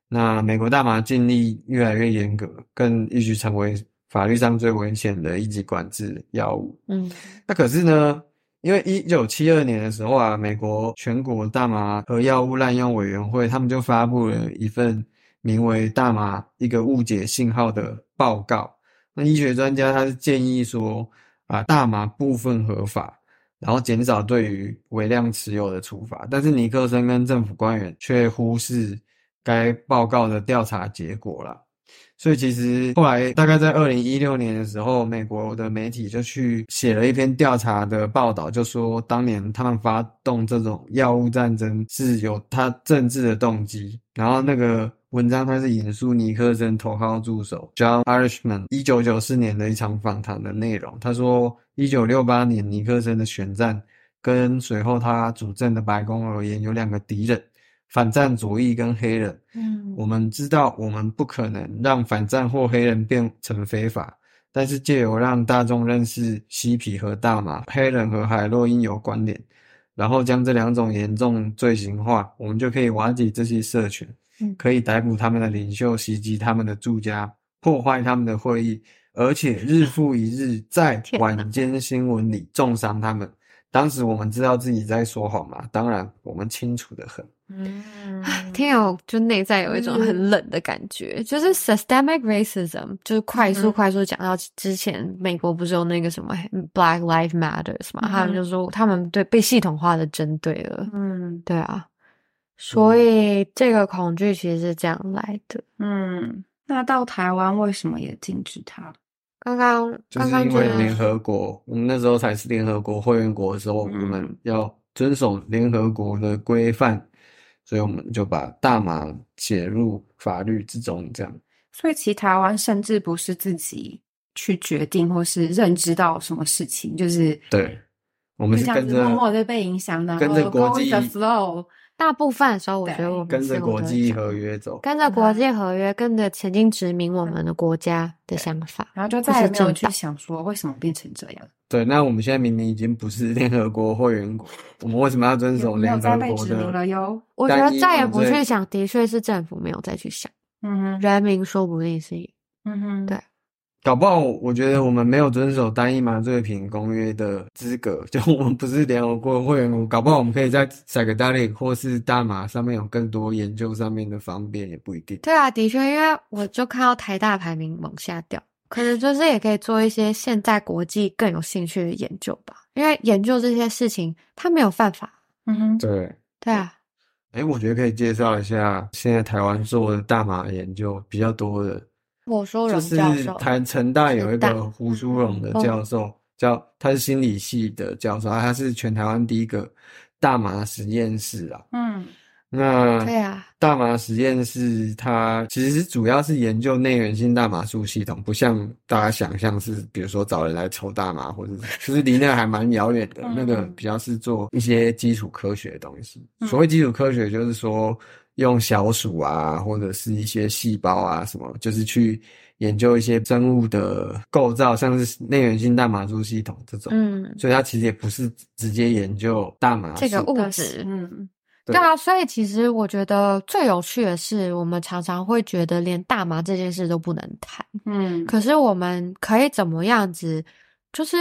那美国大麻禁令越来越严格，更一举成为法律上最危险的一级管制药物。嗯那可是呢，因为一九七二年的时候啊，美国全国大麻和药物滥用委员会他们就发布了一份名为《大麻一个误解信号》的报告。那医学专家他是建议说，啊，大麻部分合法，然后减少对于微量持有的处罚。但是尼克森跟政府官员却忽视该报告的调查结果了。所以其实后来大概在二零一六年的时候，美国的媒体就去写了一篇调查的报道，就说当年他们发动这种药物战争是有他政治的动机。然后那个文章它是引述尼克森头号助手 John Irishman 一九九四年的一场访谈的内容。他说，一九六八年尼克森的选战跟随后他主政的白宫而言有两个敌人。反战主义跟黑人，嗯我们知道我们不可能让反战或黑人变成非法，但是借由让大众认识嬉皮和大麻、黑人和海洛因有关联，然后将这两种严重罪行化，我们就可以瓦解这些社群，嗯可以逮捕他们的领袖，袭击他们的住家，破坏他们的会议，而且日复一日在 (laughs) 晚间新闻里重伤他们。当时我们知道自己在说谎嘛？当然，我们清楚的很。嗯，听有就内在有一种很冷的感觉，就是 systemic racism，就是快速嗯。快速讲到之前美国不是有那个什么 Black Lives Matters 嘛，他们就说他们对被系统化的针对了，嗯。对啊，所以这个恐惧其实是这样来的。嗯，那到台湾为什么也禁止它？刚刚就是刚刚觉因为联合国，我们那时候才是联合国会员国的时候，嗯我们要遵守联合国的规范，所以我们就把大麻写入法律之中，这样。所以其实台湾甚至不是自己去决定或是认知到什么事情，就是对，我们是这样子跟着默默的被影响，的跟着国 go with 际 the flow。大部分的时候，我觉得我们跟着国际合约走。跟着国际合约，跟着曾经殖民我们的国家的想法，然后就再也没有去想说为什么变成这样，对，那我们现在明明已经不是联合国会员国，我们为什么要遵守联合国再被殖民的？了哟。我觉得再也不去想，的确是政府没有再去想，嗯哼，人民说不定是嗯哼，对搞不好，我觉得我们没有遵守单一麻醉品公约的资格，(laughs) 就我们不是联合国会员国，搞不好我们可以在 psychedelic 或是大麻上面有更多研究上面的方便，也不一定。对啊，的确，因为我就看到台大排名往下掉，可能就是也可以做一些现在国际更有兴趣的研究吧，因为研究这些事情，它没有犯法。嗯哼，对，对啊，哎，我觉得可以介绍一下现在台湾做的大麻研究比较多的，荣教授，台成大有一个胡淑荣的嗯教授，叫他是心理系的教授，他是全台湾第一个大麻实验室啊。嗯那对啊，大麻实验室它其实主要是研究内源性大麻素系统，不像大家想象是，比如说找人来抽大麻，或者是其实离那个还蛮遥远的。嗯那个比较是做一些基础科学的东西。嗯所谓基础科学，就是说用小鼠啊，或者是一些细胞啊什么，就是去研究一些生物的构造，像是内源性大麻素系统这种。嗯，所以它其实也不是直接研究大麻这个物质，嗯，对。对啊，所以其实我觉得最有趣的是，我们常常会觉得连大麻这件事都不能谈，嗯，可是我们可以怎么样子，就是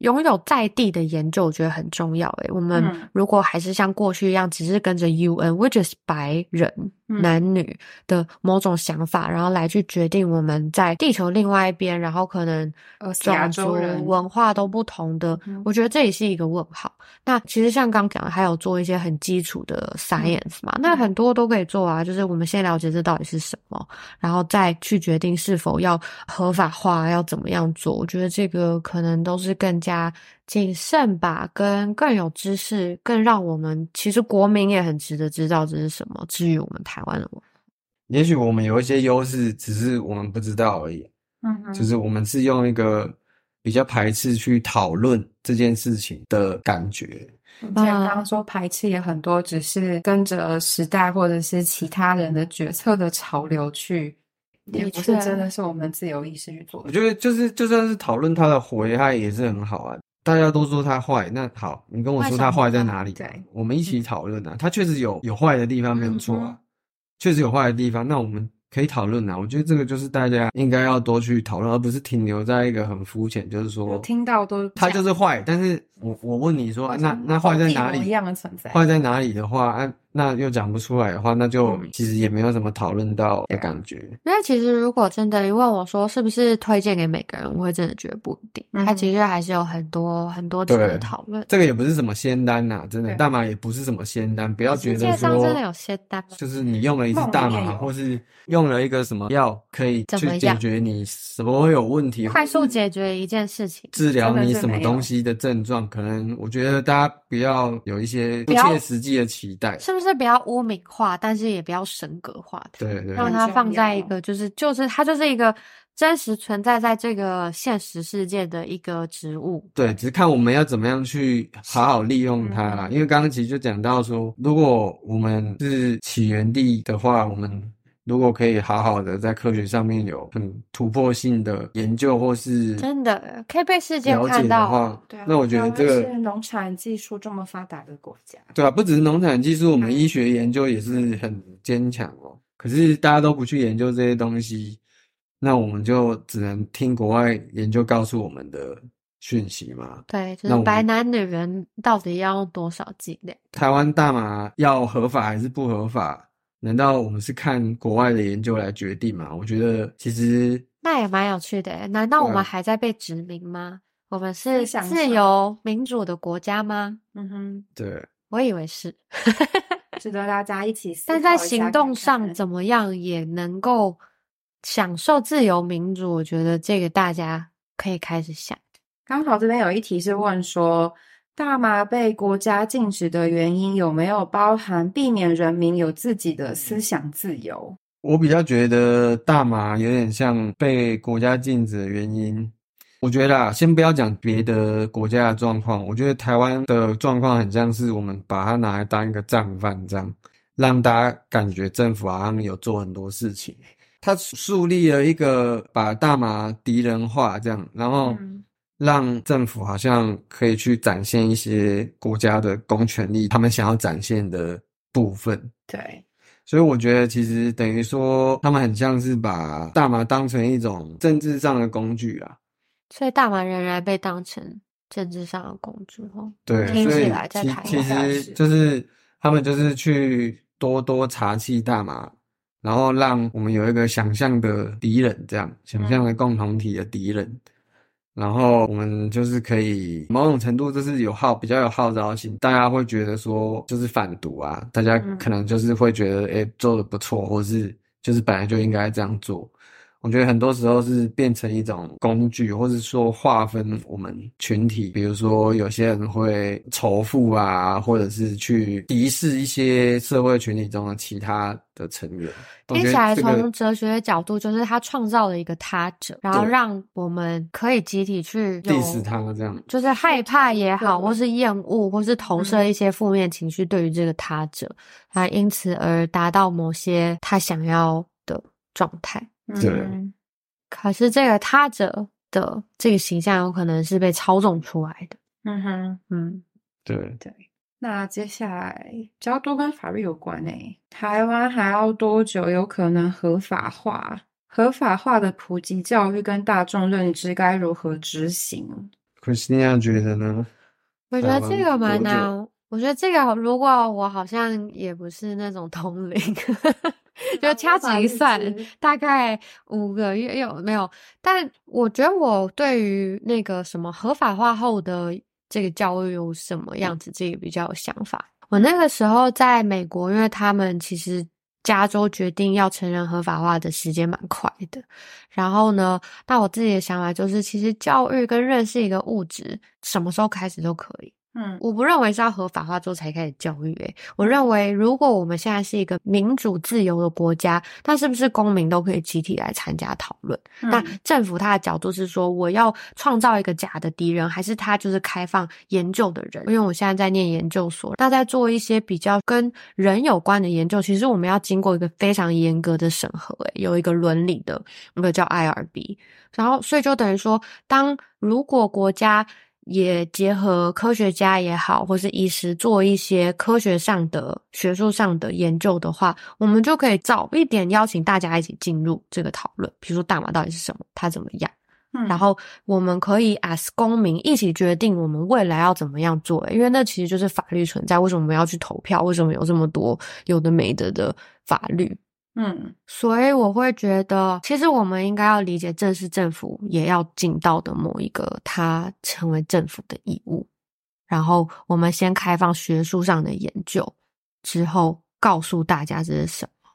拥有在地的研究，我觉得很重要。诶，我们嗯如果还是像过去一样，只是跟着 UN，which is 白人、嗯男女的某种想法，然后来去决定我们在地球另外一边，然后可能呃亚种族洲人文化都不同的，嗯我觉得这也是一个问号。那其实像刚讲的，还有做一些很基础的 science 嘛，那很多都可以做啊。就是我们先了解这到底是什么，然后再去决定是否要合法化，要怎么样做。我觉得这个可能都是更加谨慎吧，跟更有知识，更让我们其实国民也很值得知道这是什么。至于我们台湾的文化，也许我们有一些优势，只是我们不知道而已。嗯哼就是我们是用一个比较排斥去讨论这件事情的感觉。像刚刚说排斥也很多，只是跟着时代或者是其他人的决策的潮流去，也不是真的是我们自由意识去做。我觉得就是就算是讨论它的危害也是很好啊。大家都说它坏，那好，你跟我说它坏在哪里？对我们一起讨论啊。它确实有有坏的地方，没有错啊，确实有坏的地方。那我们可以讨论啊。我觉得这个就是大家应该要多去讨论，而不是停留在一个很肤浅，就是有说听到都它就是坏。但是我我问你说，那那坏在哪里？一样的存在。坏在哪里的话，啊，那又讲不出来的话，那就嗯其实也没有什么讨论到的感觉。因为其实如果真的你问我说是不是推荐给每个人，我会真的觉得不一定。嗯它其实还是有很多很多值得讨论。这个也不是什么仙丹呐、真的，大麻也不是什么仙丹，不要觉世得界上真的有些单吗？就是你用了一支大麻，或是用了一个什么药可以去解决你什么会有问题，快速解决一件事情。治疗你什么东西的症状，可能我觉得大家不要有一些不切实际的期待。是不是不要污名化，但是也不要神格化它，对对让它放在一个就是就是它就是一个真实存在在这个现实世界的一个植物。对，只是看我们要怎么样去好好利用它啦。因为刚刚其实就讲到说，如果我们是起源地的话，我们如果可以好好的在科学上面有很突破性的研究，或是真的可以被世界了解的看到。话对啊，那我觉得这个是农产技术这么发达的国家，对啊，不只是农产技术，我们医学研究也是很坚强哦。可是大家都不去研究这些东西，那我们就只能听国外研究告诉我们的讯息嘛。对，就是白男女人到底要用多少剂量？台湾大麻要合法还是不合法？难道我们是看国外的研究来决定吗？我觉得其实那也蛮有趣的耶。难道我们还在被殖民吗？我们是自由民主的国家吗？嗯哼，对我以为是，(laughs) 值得大家一起思考但在行动上怎么样也能够享受自由民主？我觉得这个大家可以开始想。刚好这边有一题是问说，大麻被国家禁止的原因有没有包含避免人民有自己的思想自由？我比较觉得大麻有点像被国家禁止的原因。我觉得啊，先不要讲别的国家的状况，我觉得台湾的状况很像是我们把它拿来当一个战犯这样，让大家感觉政府好像有做很多事情。他树立了一个把大麻敌人化这样，然后嗯让政府好像可以去展现一些国家的公权力，他们想要展现的部分。对，所以我觉得其实等于说，他们很像是把大麻当成一种政治上的工具啊。所以大麻仍然被当成政治上的工具哦。对，听起来在台其其实就是他们就是去多多查气大麻，然后让我们有一个想象的敌人，这样想象的共同体的敌人。然后我们就是可以某种程度就是有号比较有号召性，大家会觉得说就是反毒啊，大家嗯可能就是会觉得诶、做的不错，或是就是本来就应该这样做。我觉得很多时候是变成一种工具，或者说划分我们群体。比如说，有些人会仇富啊，或者是去敌视一些社会群体中的其他的成员。听起来从哲学的角度，就是他创造了一个他者，然后让我们可以集体去有 diss 他这样，就是害怕也好，或是厌恶，或是投射一些负面情绪对于这个他者，他，因此而达到某些他想要的状态。对嗯可是这个他者的这个形象有可能是被操纵出来的。嗯哼。嗯，对，对，那接下来比较多跟法律有关诶，台湾还要多久有可能合法化？合法化的普及教育跟大众认知该如何执行？Christina 觉得呢？我觉得这个蛮难。我觉得这个如果我好像也不是那种通灵，就掐指一算，大概五个月有没有？但我觉得我对于那个什么合法化后的这个教育有什么样子，自己比较有想法。我那个时候在美国，因为他们其实加州决定要承认合法化的时间蛮快的。然后呢，那我自己的想法就是，其实教育跟认识一个物质，什么时候开始都可以。嗯。我不认为是要合法化之后才开始教育、欸，我认为如果我们现在是一个民主自由的国家，那是不是公民都可以集体来参加讨论？那嗯。政府它的角度是说，我要创造一个假的敌人，还是他就是开放研究的人？因为我现在在念研究所，那在做一些比较跟人有关的研究，其实我们要经过一个非常严格的审核、欸，有一个伦理的，那个叫 IRB，然后所以就等于说，当如果国家也结合科学家也好，或是医师做一些科学上的、学术上的研究的话，我们就可以早一点邀请大家一起进入这个讨论。比如说大麻到底是什么，它怎么样，嗯然后我们可以 as 公民一起决定我们未来要怎么样做。因为那其实就是法律存在，为什么我们要去投票？为什么有这么多有的没的的法律？嗯所以我会觉得，其实我们应该要理解，这是政府也要尽到的某一个他成为政府的义务。然后我们先开放学术上的研究，之后告诉大家这是什么，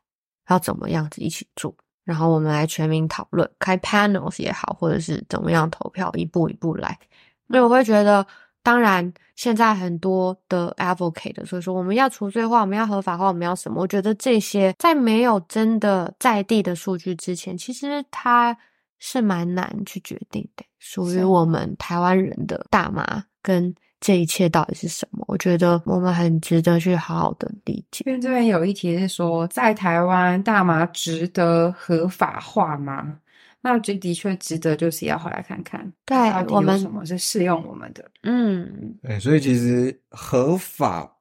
要怎么样子一起做，然后我们来全民讨论，开 panels 也好，或者是怎么样投票，一步一步来。所以我会觉得，当然现在很多的 advocate，所以说我们要除罪化，我们要合法化，我们要什么？我觉得这些在没有真的在地的数据之前，其实它是蛮难去决定的。属于我们台湾人的大麻跟这一切到底是什么？我觉得我们很值得去好好的理解。因为这边有一题是说，在台湾大麻值得合法化吗？那这的确值得，就是要回来看看，对到底我们有什么是适用我们的。嗯，对，所以其实合法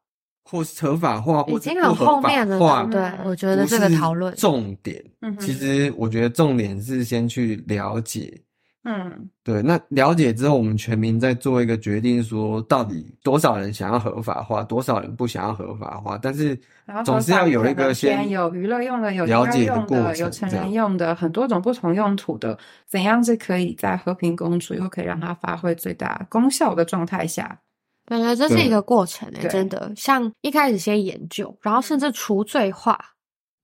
或是合法化，或已经很合法后面了化，对嗯我觉得这个讨论，重点。嗯其实我觉得重点是先去了解，嗯对，那了解之后，我们全民再做一个决定，说到底多少人想要合法化，多少人不想要合法化，但是然后总是要有一个先先有娱乐用的，有了解用的过程有成人用的，很多种不同用途的，怎样是可以在和平共处又可以让它发挥最大功效的状态下？感觉这是一个过程诶、对真的。像一开始先研究，然后甚至除罪化，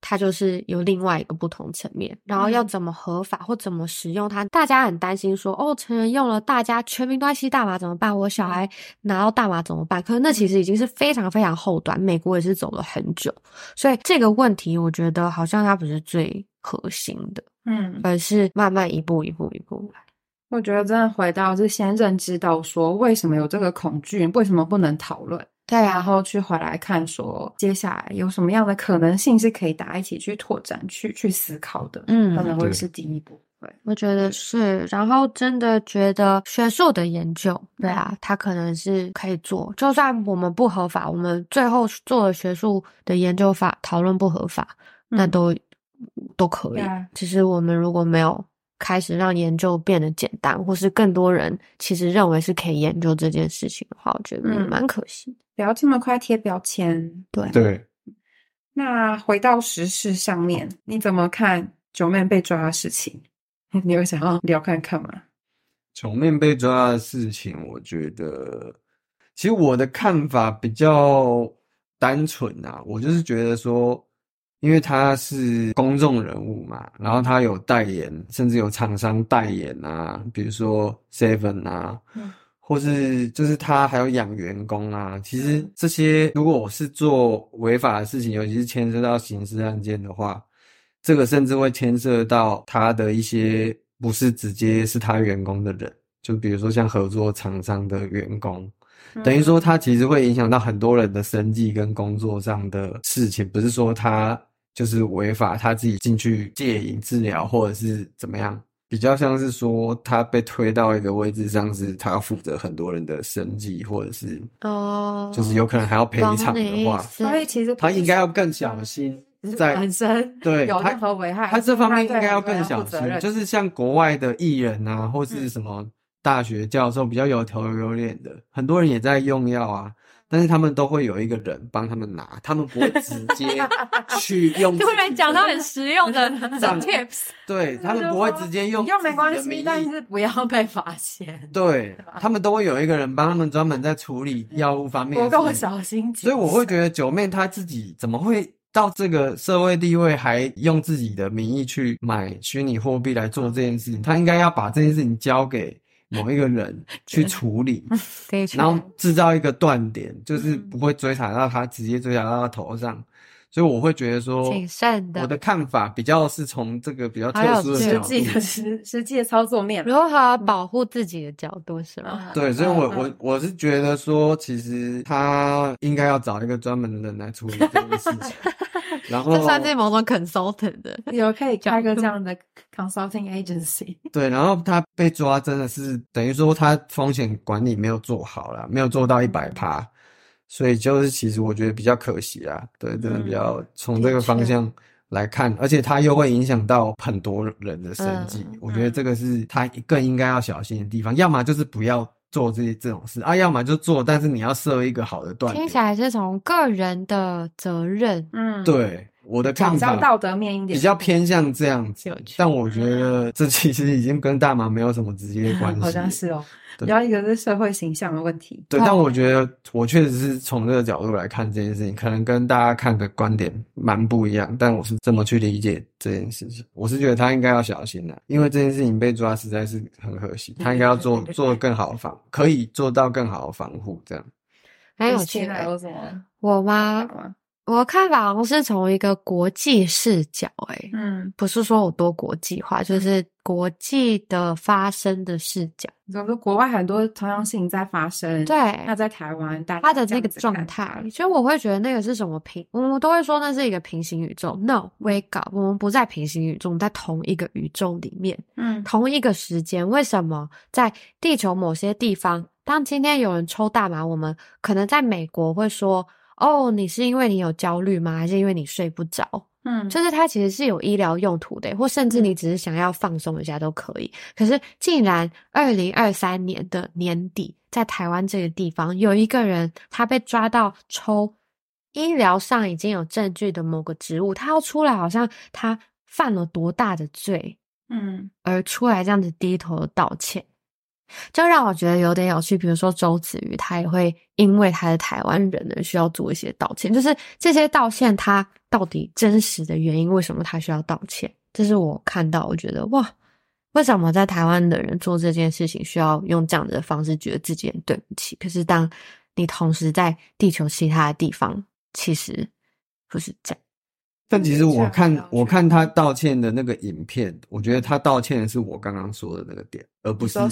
它就是有另外一个不同层面。然后要嗯怎么合法或怎么使用它，大家很担心说，哦，成人用了，大家全民都在吸大麻怎么办？我小孩拿到大麻怎么办？可是那其实已经是非常非常后端，美国也是走了很久，所以这个问题，我觉得好像它不是最核心的，嗯，而是慢慢一步一步一步来。我觉得真的回到是先认知到说为什么有这个恐惧，为什么不能讨论，对然后去回来看说接下来有什么样的可能性是可以大家一起去拓展、去去思考的，嗯可能会是第一步。对，我觉得是，然后真的觉得学术的研究，对啊，它可能是可以做，就算我们不合法，我们最后做了学术的研究法讨论不合法，那嗯都都可以对啊。只是我们如果没有开始让研究变得简单，或是更多人其实认为是可以研究这件事情的话，我觉得蛮可惜的。不要这么快贴标签。对，对，那回到时事上面，你怎么看九妹被抓的事情？(laughs) 你有想要聊看看吗？九妹被抓的事情，我觉得其实我的看法比较单纯啊，我就是觉得说，因为他是公众人物嘛，然后他有代言，甚至有厂商代言啊，比如说 Seven 啊，嗯或是就是他还要养员工啊。其实这些如果我是做违法的事情，尤其是牵涉到刑事案件的话，这个甚至会牵涉到他的一些不是直接是他员工的人，就比如说像合作厂商的员工。等于说，他其实会影响到很多人的生计跟工作上的事情，不是说他就是违法，他自己进去戒瘾治疗或者是怎么样，比较像是说他被推到一个位置上，是他要负责很多人的生计，或者是哦，就是有可能还要赔偿的话，所以其实他应该要更小心在本身对有任何危害，他这方面应对该要更小心，就是像国外的艺人啊，或是什么大学教授比较有头有脸的，很多人也在用药啊，但是他们都会有一个人帮他们拿，他们不会直接去用。(laughs) 突然讲到很实用的 (laughs) 长 (laughs) tips，对他们不会直接用用没关系，但是不要被发现，对他们都会有一个人帮他们专门在处理药物方面不够。小心谨。所以我会觉得九妹她自己怎么会到这个社会地位，还用自己的名义去买虚拟货币来做这件事情？她应该要把这件事情交给某一个人 (laughs) 去处理，然后制造一个断点，就是不会追查到他，直接追查到他头上。所以我会觉得说，谨慎的。我的看法比较是从这个比较特殊的角度。实际。的实实际的操作面，如何保护自己的角度是吗？嗯对，所以我嗯。我我是觉得说，其实他应该要找一个专门的人来处理这件事情，(laughs) 然后这算是某种 consultant 的，有可以开个这样的 consulting agency，(laughs) 对，然后他被抓真的是等于说他风险管理没有做好了，没有做到一百趴，所以就是其实我觉得比较可惜啊。对，真的比较从这个方向来看，而且他又会影响到很多人的生计，嗯我觉得这个是他更应该要小心的地方。要么就是不要做这些这种事。啊，要么就做，但是你要设一个好的断点。听起来是从个人的责任，嗯，，对我的看法比较道德面一点，比较偏向这样子，但我觉得这其实已经跟大麻没有什么直接关系。(laughs) 好像是哦，然后一个是社会形象的问题，对，哦但我觉得我确实是从这个角度来看这件事情，可能跟大家看的观点蛮不一样，但我是这么去理解这件事情。我是觉得他应该要小心的、因为这件事情被抓实在是很可惜，他应该要做做更好的防，可以做到更好的防护，这样。还有趣现在欸。有什么我吗？我看法好像是从一个国际视角、欸，嗯，不是说我多国际化，就是国际的发生的视角。你说国外很多同样事情在发生，对那在台湾，他的那个状态，所以我会觉得那个是什么平，我们都会说那是一个平行宇宙。No，wake up，我们不在平行宇宙，在同一个宇宙里面，嗯同一个时间。为什么在地球某些地方，当今天有人抽大麻，我们可能在美国会说，哦，你是因为你有焦虑吗？还是因为你睡不着？嗯，就是它其实是有医疗用途的，或甚至你只是想要放松一下都可以。可是，竟然二零二三年的年底，在台湾这个地方，有一个人他被抓到抽医疗上已经有证据的某个植物，他要出来，好像他犯了多大的罪，嗯而出来这样子低头道歉，就让我觉得有点有趣。比如说周子瑜，他也会因为他是台湾人而需要做一些道歉，就是这些道歉，他到底真实的原因，为什么他需要道歉？这是我看到，我觉得哇，为什么在台湾的人做这件事情需要用这样的方式，觉得自己很对不起？可是当你同时在地球其他的地方，其实不是这样。但其实我看我看他道歉的那个影片，我觉得他道歉的是我刚刚说的那个点，而不是到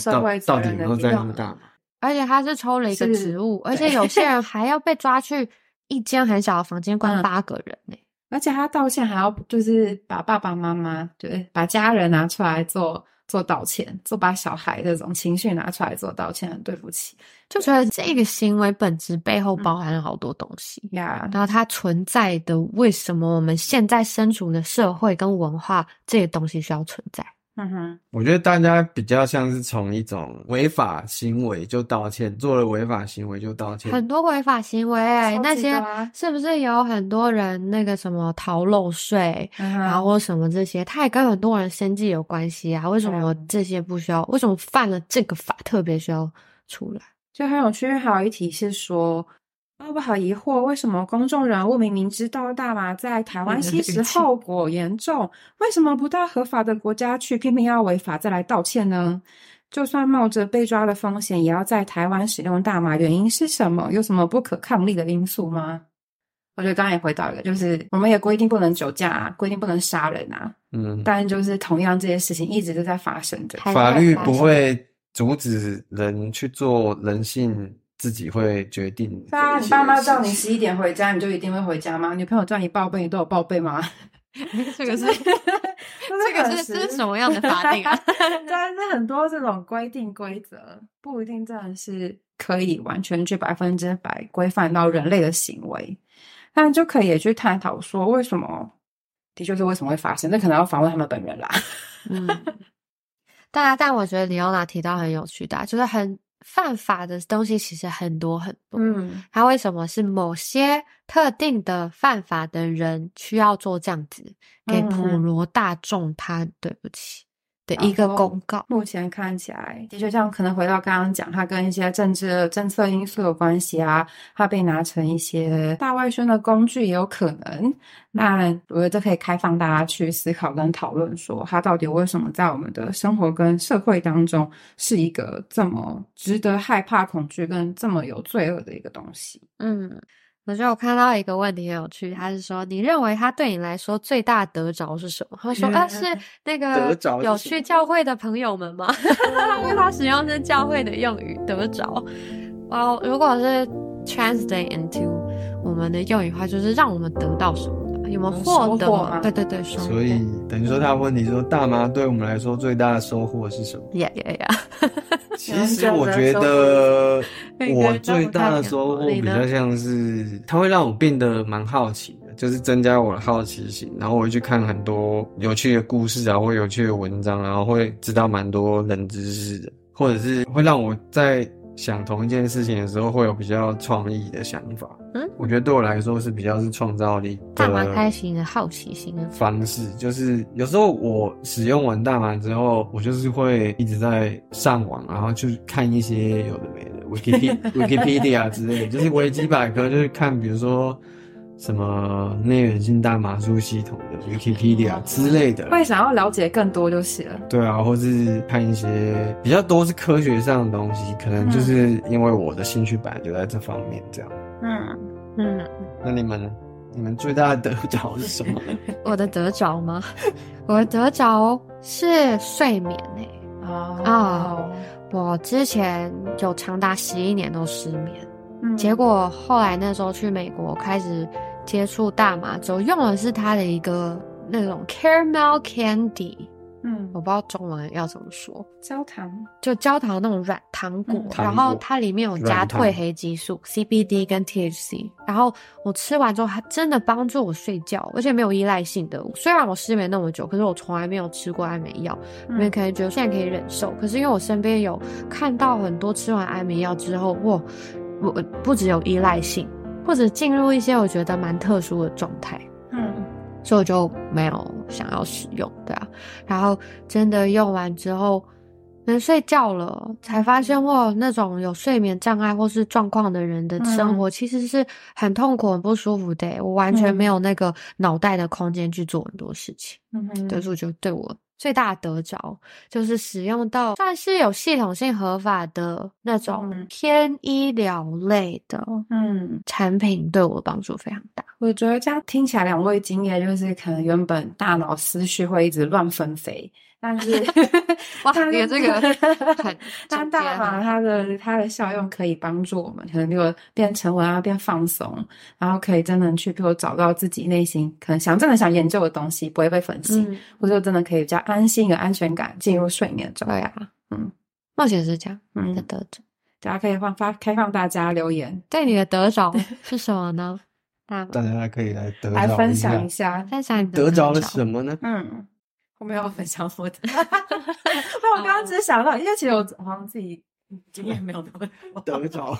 到底有没有在那么大。麻。而且他是抽了一个是植物，(laughs) 而且有些人 (laughs) 还要被抓去一间很小的房间关嗯八个人呢、而且他道歉还要就是把爸爸妈妈，对，把家人拿出来做做道歉，做把小孩这种情绪拿出来做道歉，很对不起就觉得这个行为本质背后嗯包含了好多东西。呀。然后它存在的为什么我们现在身处的社会跟文化这些东西需要存在？嗯哼，我觉得大家比较像是从一种违法行为就道歉，做了违法行为就道歉。很多违法行为、欸那些是不是有很多人那个什么逃漏税，嗯然后或什么这些，他也跟很多人生计有关系啊？为什么这些不需要？为什么犯了这个法特别需要出来？就很有趣，因为还有一题是说，爸爸好疑惑，为什么公众人物明明知道大麻在台湾吸食后果严重，为什么不到合法的国家去，偏偏要违法再来道歉呢？就算冒着被抓的风险，也要在台湾使用大麻，原因是什么？有什么不可抗力的因素吗？我觉得刚刚也回到一个，就是我们也规定不能酒驾、啊，规定不能杀人啊，嗯，但就是同样这些事情一直都在发生着。还法律不会阻止人去做人性自己会决定的一些事情。对啊，你爸妈叫你十一点回家，你就一定会回家吗？女朋友叫你报备，你都有报备吗？(laughs) 这个 (laughs) 是这这个是这是什么样的法定啊？(laughs) 但是很多这种规定规则不一定真的是可以完全去百分之百规范到人类的行为，但就可以也去探讨说为什么，的确是为什么会发生，那可能要访问他们本人啦。嗯，但但我觉得李欧娜提到很有趣的啊、就是很犯法的东西其实很多很多。嗯。他为什么是某些特定的犯法的人需要做这样子，给普嗯。罗大众他对不起的一个公告？目前看起来，的确像可能回到刚刚讲，它跟一些政治政策因素有关系啊，它被拿成一些大外宣的工具也有可能。那我觉得这可以开放大家去思考跟讨论，说它到底为什么在我们的生活跟社会当中是一个这么值得害怕、恐惧跟这么有罪恶的一个东西。嗯，我觉得我看到一个问题很有趣，他是说你认为他对你来说最大得着是什么？他说啊，是那个有去教会的朋友们吗？因 (laughs) 为他使用是教会的用语，得着。哦，如果是 translate into 我们的用语的话，就是让我们得到什么的，有没有有获得收获吗？对对对，所以等于说，他的问题说，大麻对我们来说最大的收获是什么？呀呀呀！(laughs) 其实我觉得我最大的收获比较像是，它会让我变得蛮好奇的，就是增加我的好奇心，然后我会去看很多有趣的故事啊，或有趣的文章，然后会知道蛮多冷知识的，或者是会让我在想同一件事情的时候会有比较创意的想法。嗯，我觉得对我来说是比较是创造力的大麻开心的好奇心的方式，就是有时候我使用完大麻之后，我就是会一直在上网，然后去看一些有的没的 (laughs) Wikipedia Wikipedia 之类的，就是维基百科，就是看比如说什么内源性大麻素系统的 Wikipedia 之类的，会想要了解更多就行了。对啊，或是看一些比较多是科学上的东西，可能就是因为我的兴趣本来就在这方面这样。嗯，嗯，那你们呢你们最大的得着是什么呢？(laughs) 我的得着吗？(laughs) 我的得着是睡眠诶、哦啊我之前有长达十一年都失眠，嗯结果后来那时候去美国开始接触大麻之后，用的是它的一个那种 caramel candy，嗯。我不知道中文要怎么说，焦糖。就焦糖那种软糖果，嗯。然糖果。后它里面有加褪黑激素 CBD 跟 THC，然后我吃完之后，它真的帮助我睡觉，而且没有依赖性的。虽然我失眠那么久，可是我从来没有吃过安眠药，嗯。因为可能觉得现在可以忍受。可是因为我身边有看到很多吃完安眠药之后，哇，我我不只有依赖性，或者进入一些我觉得蛮特殊的状态。嗯所以我就没有想要使用，对啊。然后真的用完之后能睡觉了，才发现哇，那种有睡眠障碍或是状况的人的生活其实是很痛苦、很不舒服的欸。我完全没有那个脑袋的空间去做很多事情。嗯对，所以我觉得对我最大的得着就是使用到算是有系统性合法的那种嗯偏医疗类的嗯，产品，对我的帮助非常大。我觉得这样听起来，两位经验就是可能原本大脑思绪会一直乱纷飞，但是 (laughs) 哇 (laughs) 但是这个 (laughs) 很但总结大麻很它的它的效用可以帮助我们，可能就变沉稳啊，变放松，然后可以真的去，比如找到自己内心可能想真的想研究的东西，不会被分心，嗯，或者真的可以比较安心、有安全感进入睡眠状态。对啊，嗯，目前是这样嗯的，得着。大家可以放发开放大家留言对你的得着是什么呢？大家可以来得来分享一下。分享你的得着了着什么呢？嗯，我没有分享我的，那我刚刚只是想到，因为其实我好像自己经验没有那么多，(laughs) 得着，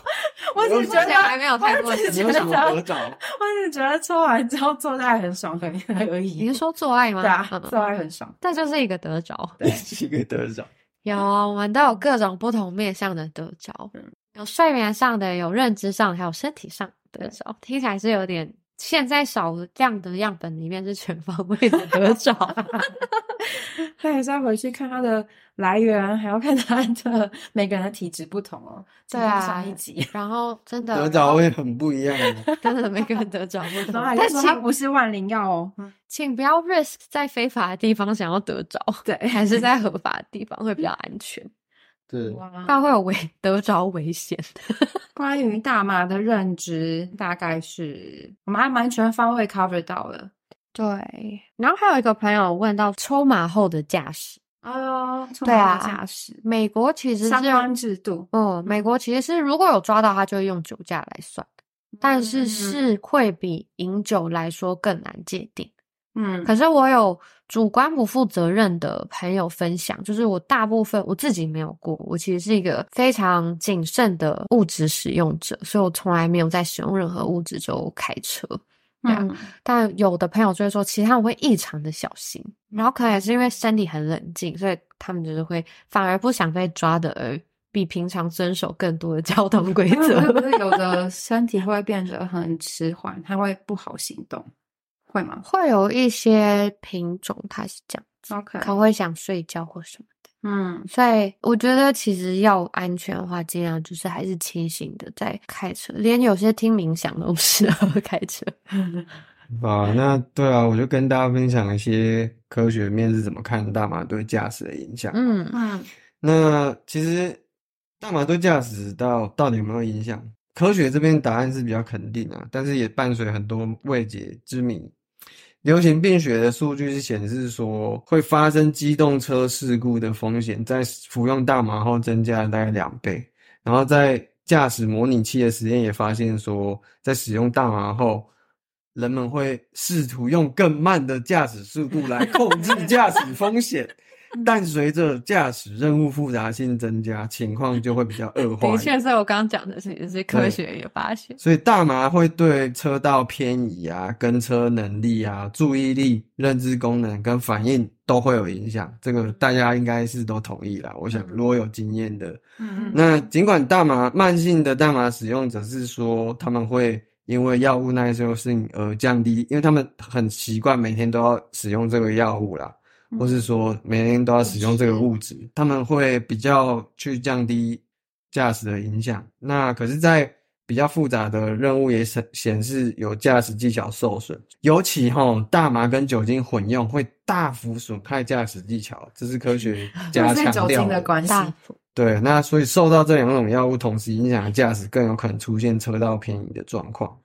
我只是觉得还没有太过我只是你有什么觉得得着？我只是觉得抽完之后做爱很爽而已而已。你是说做爱吗？对啊嗯，做爱很爽。这就是一个得着。是一个得着。有，我们都有各种不同面向的得着。有睡眠上的，有认知上，还有身体上的得着，听起来是有点。现在少量的样本里面是全方位的得着，(laughs) 他还是要回去看它的来源，还要看它的每个人的体质不同哦。对啊，上一集，然后真的得着会很不一样的，(laughs) 真的每个人得着不同。但是它不是万灵药哦，请不要 risk 在非法的地方想要得着，对，还是在合法的地方会比较安全。对，怕会有危得着危险。(laughs) 关于大麻的认知，大概是我们还蛮全方位 cover 到了。对，然后还有一个朋友问到抽麻后的驾驶。哦，对啊，驾驶，美国其实相关制度，嗯，美国其实是如果有抓到，他就会用酒驾来算，但是是会比饮酒来说更难界定。嗯，可是我有主观不负责任的朋友分享，就是我大部分我自己没有过，我其实是一个非常谨慎的物质使用者，所以我从来没有在使用任何物质就开车。嗯，但有的朋友就会说，其他人会异常的小心，然后可能也是因为身体很冷静，所以他们就是会反而不想被抓的，而比平常遵守更多的交通规则。有的 (laughs) 身体会变得很迟缓，他会不好行动。会吗？会有一些品种，它是这样子，OK，可能会想睡觉或什么的。嗯，所以我觉得其实要安全的话，尽量就是还是清醒的在开车，连有些听冥想都不适合开车。(laughs) 啊，那对啊，我就跟大家分享一些科学面是怎么看大麻对驾驶的影响。嗯嗯，那其实大麻对驾驶到到底有没有影响？科学这边答案是比较肯定啊，但是也伴随很多未解之谜。流行病学的数据是显示说，会发生机动车事故的风险在服用大麻后增加了大概两倍。然后在驾驶模拟器的实验也发现说，在使用大麻后，人们会试图用更慢的驾驶速度来控制驾驶风险。但随着驾驶任务复杂性增加，情况就会比较恶化。的确，是我刚刚讲的是，是科学也发现。所以大麻会对车道偏移啊、跟车能力啊、注意力、认知功能跟反应都会有影响。这个大家应该是都同意啦。我想，如果有经验的，嗯那尽管大麻慢性的大麻使用者是说他们会因为药物耐受性而降低，因为他们很习惯每天都要使用这个药物啦。或是说每天都要使用这个物质，他们会比较去降低驾驶的影响。那可是，在比较复杂的任务也显显示有驾驶技巧受损，尤其哈大麻跟酒精混用会大幅损害驾驶技巧，这是科学 (laughs) 家强调的关系。对，那所以受到这两种药物同时影响的驾驶，更有可能出现车道偏移的状况。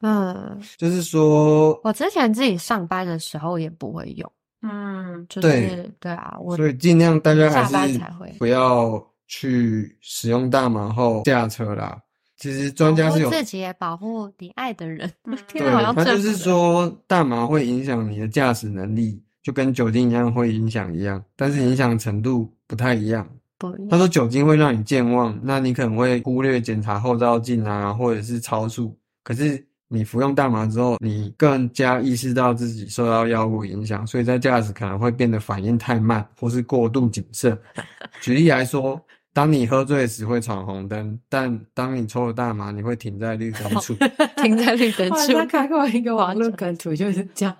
嗯，就是说我之前自己上班的时候也不会用。嗯，就是对啊，我所以尽量大家还是不要去使用大麻后驾车啦。其实专家是有自己也保护你爱的人，(laughs) 对，他就是说大麻会影响你的驾驶能力，就跟酒精一样会影响一样，但是影响程度不太一样。不，他说酒精会让你健忘，那你可能会忽略检查后照镜啊，或者是超速，可是。你服用大麻之后，你更加意识到自己受到药物影响，所以在驾驶可能会变得反应太慢，或是过度谨慎。(laughs) 举例来说，当你喝醉时会闯红灯，但当你抽了大麻，你会停在绿灯处。(laughs) 停在绿灯 (laughs) 处。我看过一个网络梗图，就是这样。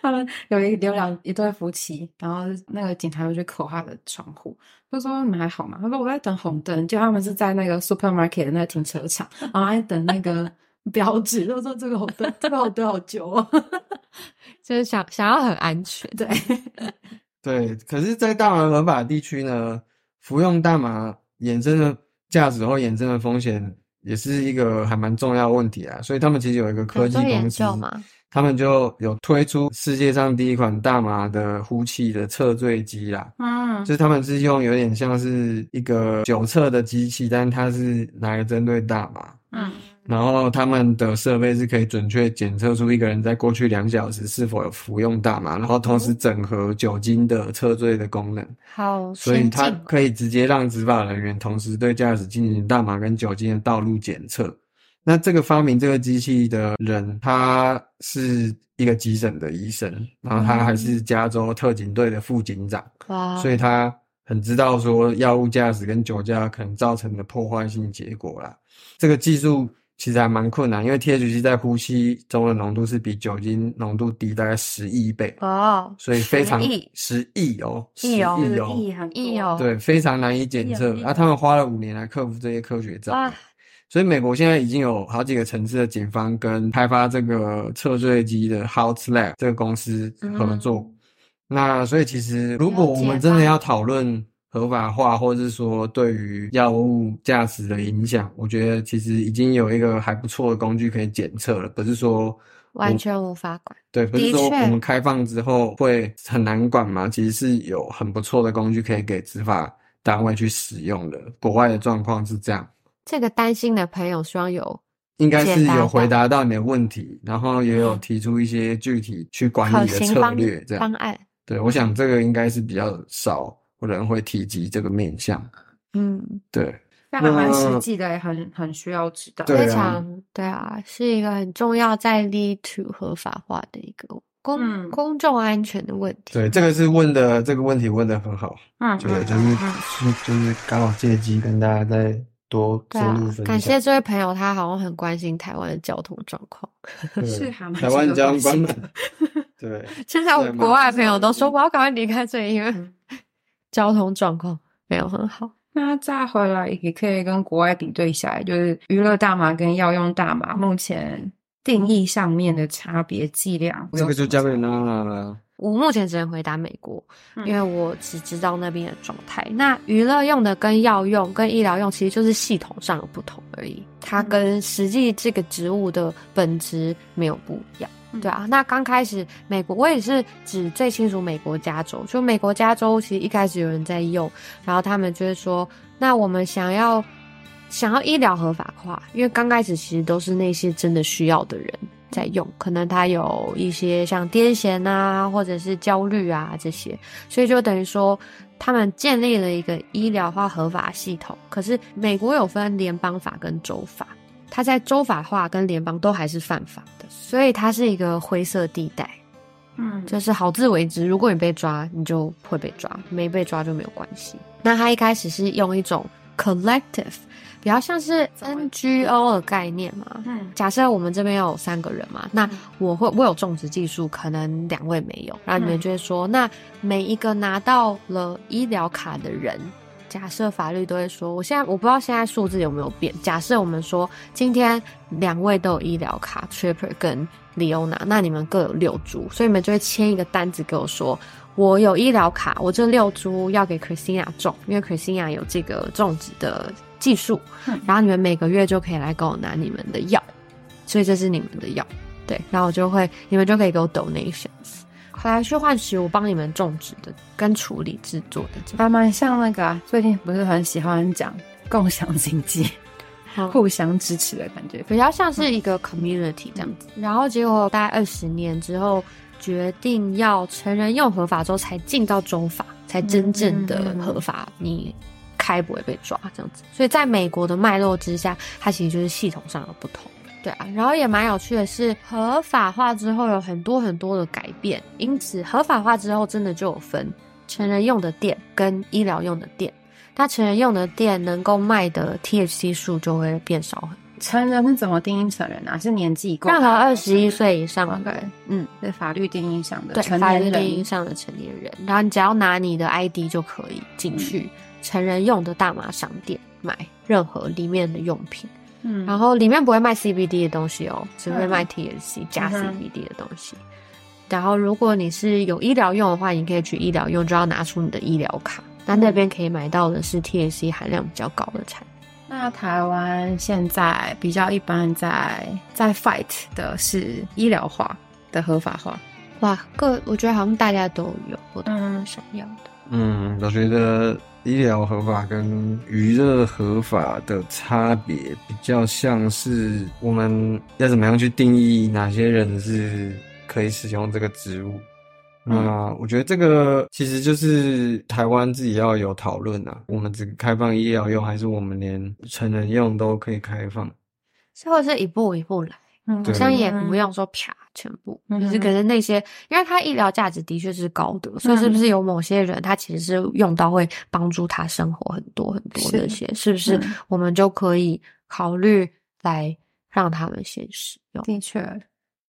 他们有一有两一对夫妻，然后那个警察就去扣他的窗户，就说你们还好吗？他说我在等红灯，就他们是在那个 supermarket 的那个停车场，然后在等那个。标志都说这个红灯，这个红灯好久哦，(laughs) 就是想想要很安全，对 (laughs) 对。可是，在大麻合法地区呢，服用大麻衍生的价值或衍生的风险，也是一个还蛮重要的问题啊。所以，他们其实有一个科技公司，他们就有推出世界上第一款大麻的呼气的测醉机啦。嗯，就是他们是用有点像是一个酒测的机器，但它是拿来针对大麻。嗯。然后他们的设备是可以准确检测出一个人在过去两小时是否有服用大麻，然后同时整合酒精的测醉的功能。好，所以它可以直接让执法人员同时对驾驶进行大麻跟酒精的道路检测。那这个发明这个机器的人，他是一个急诊的医生，然后他还是加州特警队的副警长。哇！所以他很知道说药物驾驶跟酒驾可能造成的破坏性结果啦。这个技术其实还蛮困难，因为 THC 在呼吸中的浓度是比酒精浓度低大概十亿倍，哦，所以非常10亿十亿哦，亿哦十亿哦，亿哦，对，非常难以检测亿。啊，他们花了五年来克服这些科学障碍。所以美国现在已经有好几个城市的警方跟开发这个测醉机的 House Lab 这个公司合作。那所以其实如果我们真的要讨论合法化，或者是说对于药物驾驶的影响，我觉得其实已经有一个还不错的工具可以检测了，不是说完全无法管。对，不是说我们开放之后会很难管嘛？其实是有很不错的工具可以给执法单位去使用的。国外的状况是这样，这个担心的朋友，希望有应该是有回答到你的问题，然后也有提出一些具体去管理的策略，这样。方案。对，我想这个应该是比较少人会提及这个面向。嗯，对，那还蛮实际的，也很很需要知道。对啊非常对啊，是一个很重要在 lead to 合法化的一个公、嗯公众安全的问题。对，这个是问的这个问题问的很好，嗯，对，嗯就是嗯就是刚好借机跟大家再多深入分享。，感谢这位朋友，他好像很关心台湾的交通状况。(laughs) 是还蛮台湾交通对。现在我国外朋友都说我要赶快离开这里，因为嗯交通状况没有很好。那再回来也可以跟国外比对一下，就是娱乐大麻跟药用大麻目前定义上面的差别剂量。这个就交给娜娜了。我目前只能回答美国，嗯因为我只知道那边的状态。那娱乐用的跟药用跟医疗用其实就是系统上的不同而已，它跟实际这个植物的本质没有不一样。嗯。对啊，那刚开始美国，我也是指最清楚美国加州，就美国加州其实一开始有人在用，然后他们就是说，那我们想要想要医疗合法化，因为刚开始其实都是那些真的需要的人在用，可能他有一些像癫痫啊，或者是焦虑啊这些，所以就等于说他们建立了一个医疗化合法系统。可是美国有分联邦法跟州法，它在州法化跟联邦都还是犯法的，所以它是一个灰色地带。嗯，就是好自为之。如果你被抓，你就会被抓；没被抓就没有关系。那他一开始是用一种 collective，比较像是 NGO 的概念嘛。嗯假设我们这边有三个人嘛，那我会我有种植技术，可能两位没有，然后你们就会说，那每一个拿到了医疗卡的人。假设法律都会说，我现在我不知道现在数字有没有变。假设我们说今天两位都有医疗卡，Tripper 跟 Leona，那你们各有六株，所以你们就会签一个单子给我说，我有医疗卡，我这六株要给 Christina 种，因为 Christina 有这个种植的技术，嗯然后你们每个月就可以来给我拿你们的药，所以这是你们的药，对，然后我就会你们就可以给我 donations，回来去换取我帮你们种植的跟处理制作的还蛮像那个、啊，最近不是很喜欢讲共享经济、样。互相支持的感觉。比较像是一个 community 这样子。然后结果大概二十年之后，决定要成人用合法之后，才进到州法，才真正的合法，你开不会被抓这样子。所以在美国的脉络之下，它其实就是系统上的不同。对啊，然后也蛮有趣的是，合法化之后有很多很多的改变，因此合法化之后真的就有分成人用的店跟医疗用的店。那成人用的店能够卖的 THC 数就会变少很多。成人是怎么定义成人啊？是年纪够任何二十一岁以上的 OK 人，嗯，对法律定义上的对，成法律定义。上的成年人，然后你只要拿你的 ID 就可以进去成人用的大麻商店买任何里面的用品，嗯然后里面不会卖 CBD 的东西哦，只会卖嗯 THC 加 CBD 的东西。然后如果你是有医疗用的话，你可以去医疗用，就要拿出你的医疗卡。那那边可以买到的是 THC 含量比较高的产品。那台湾现在比较一般在在 fight 的是医疗化的合法化。哇，各我觉得好像大家都有，我都嗯想要的。嗯，我觉得医疗合法跟娱乐合法的差别比较像是我们要怎么样去定义哪些人是可以使用这个植物。那我觉得这个其实就是台湾自己要有讨论啊，我们只开放医疗用，还是我们连成人用都可以开放？最后是一步一步来。嗯好像也不用说啪全部，嗯就是可是那些，因为它医疗价值的确是高的，所以是不是有某些人他其实是用到会帮助他生活很多很多是这些，是不是嗯。我们就可以考虑来让他们先使用？的确，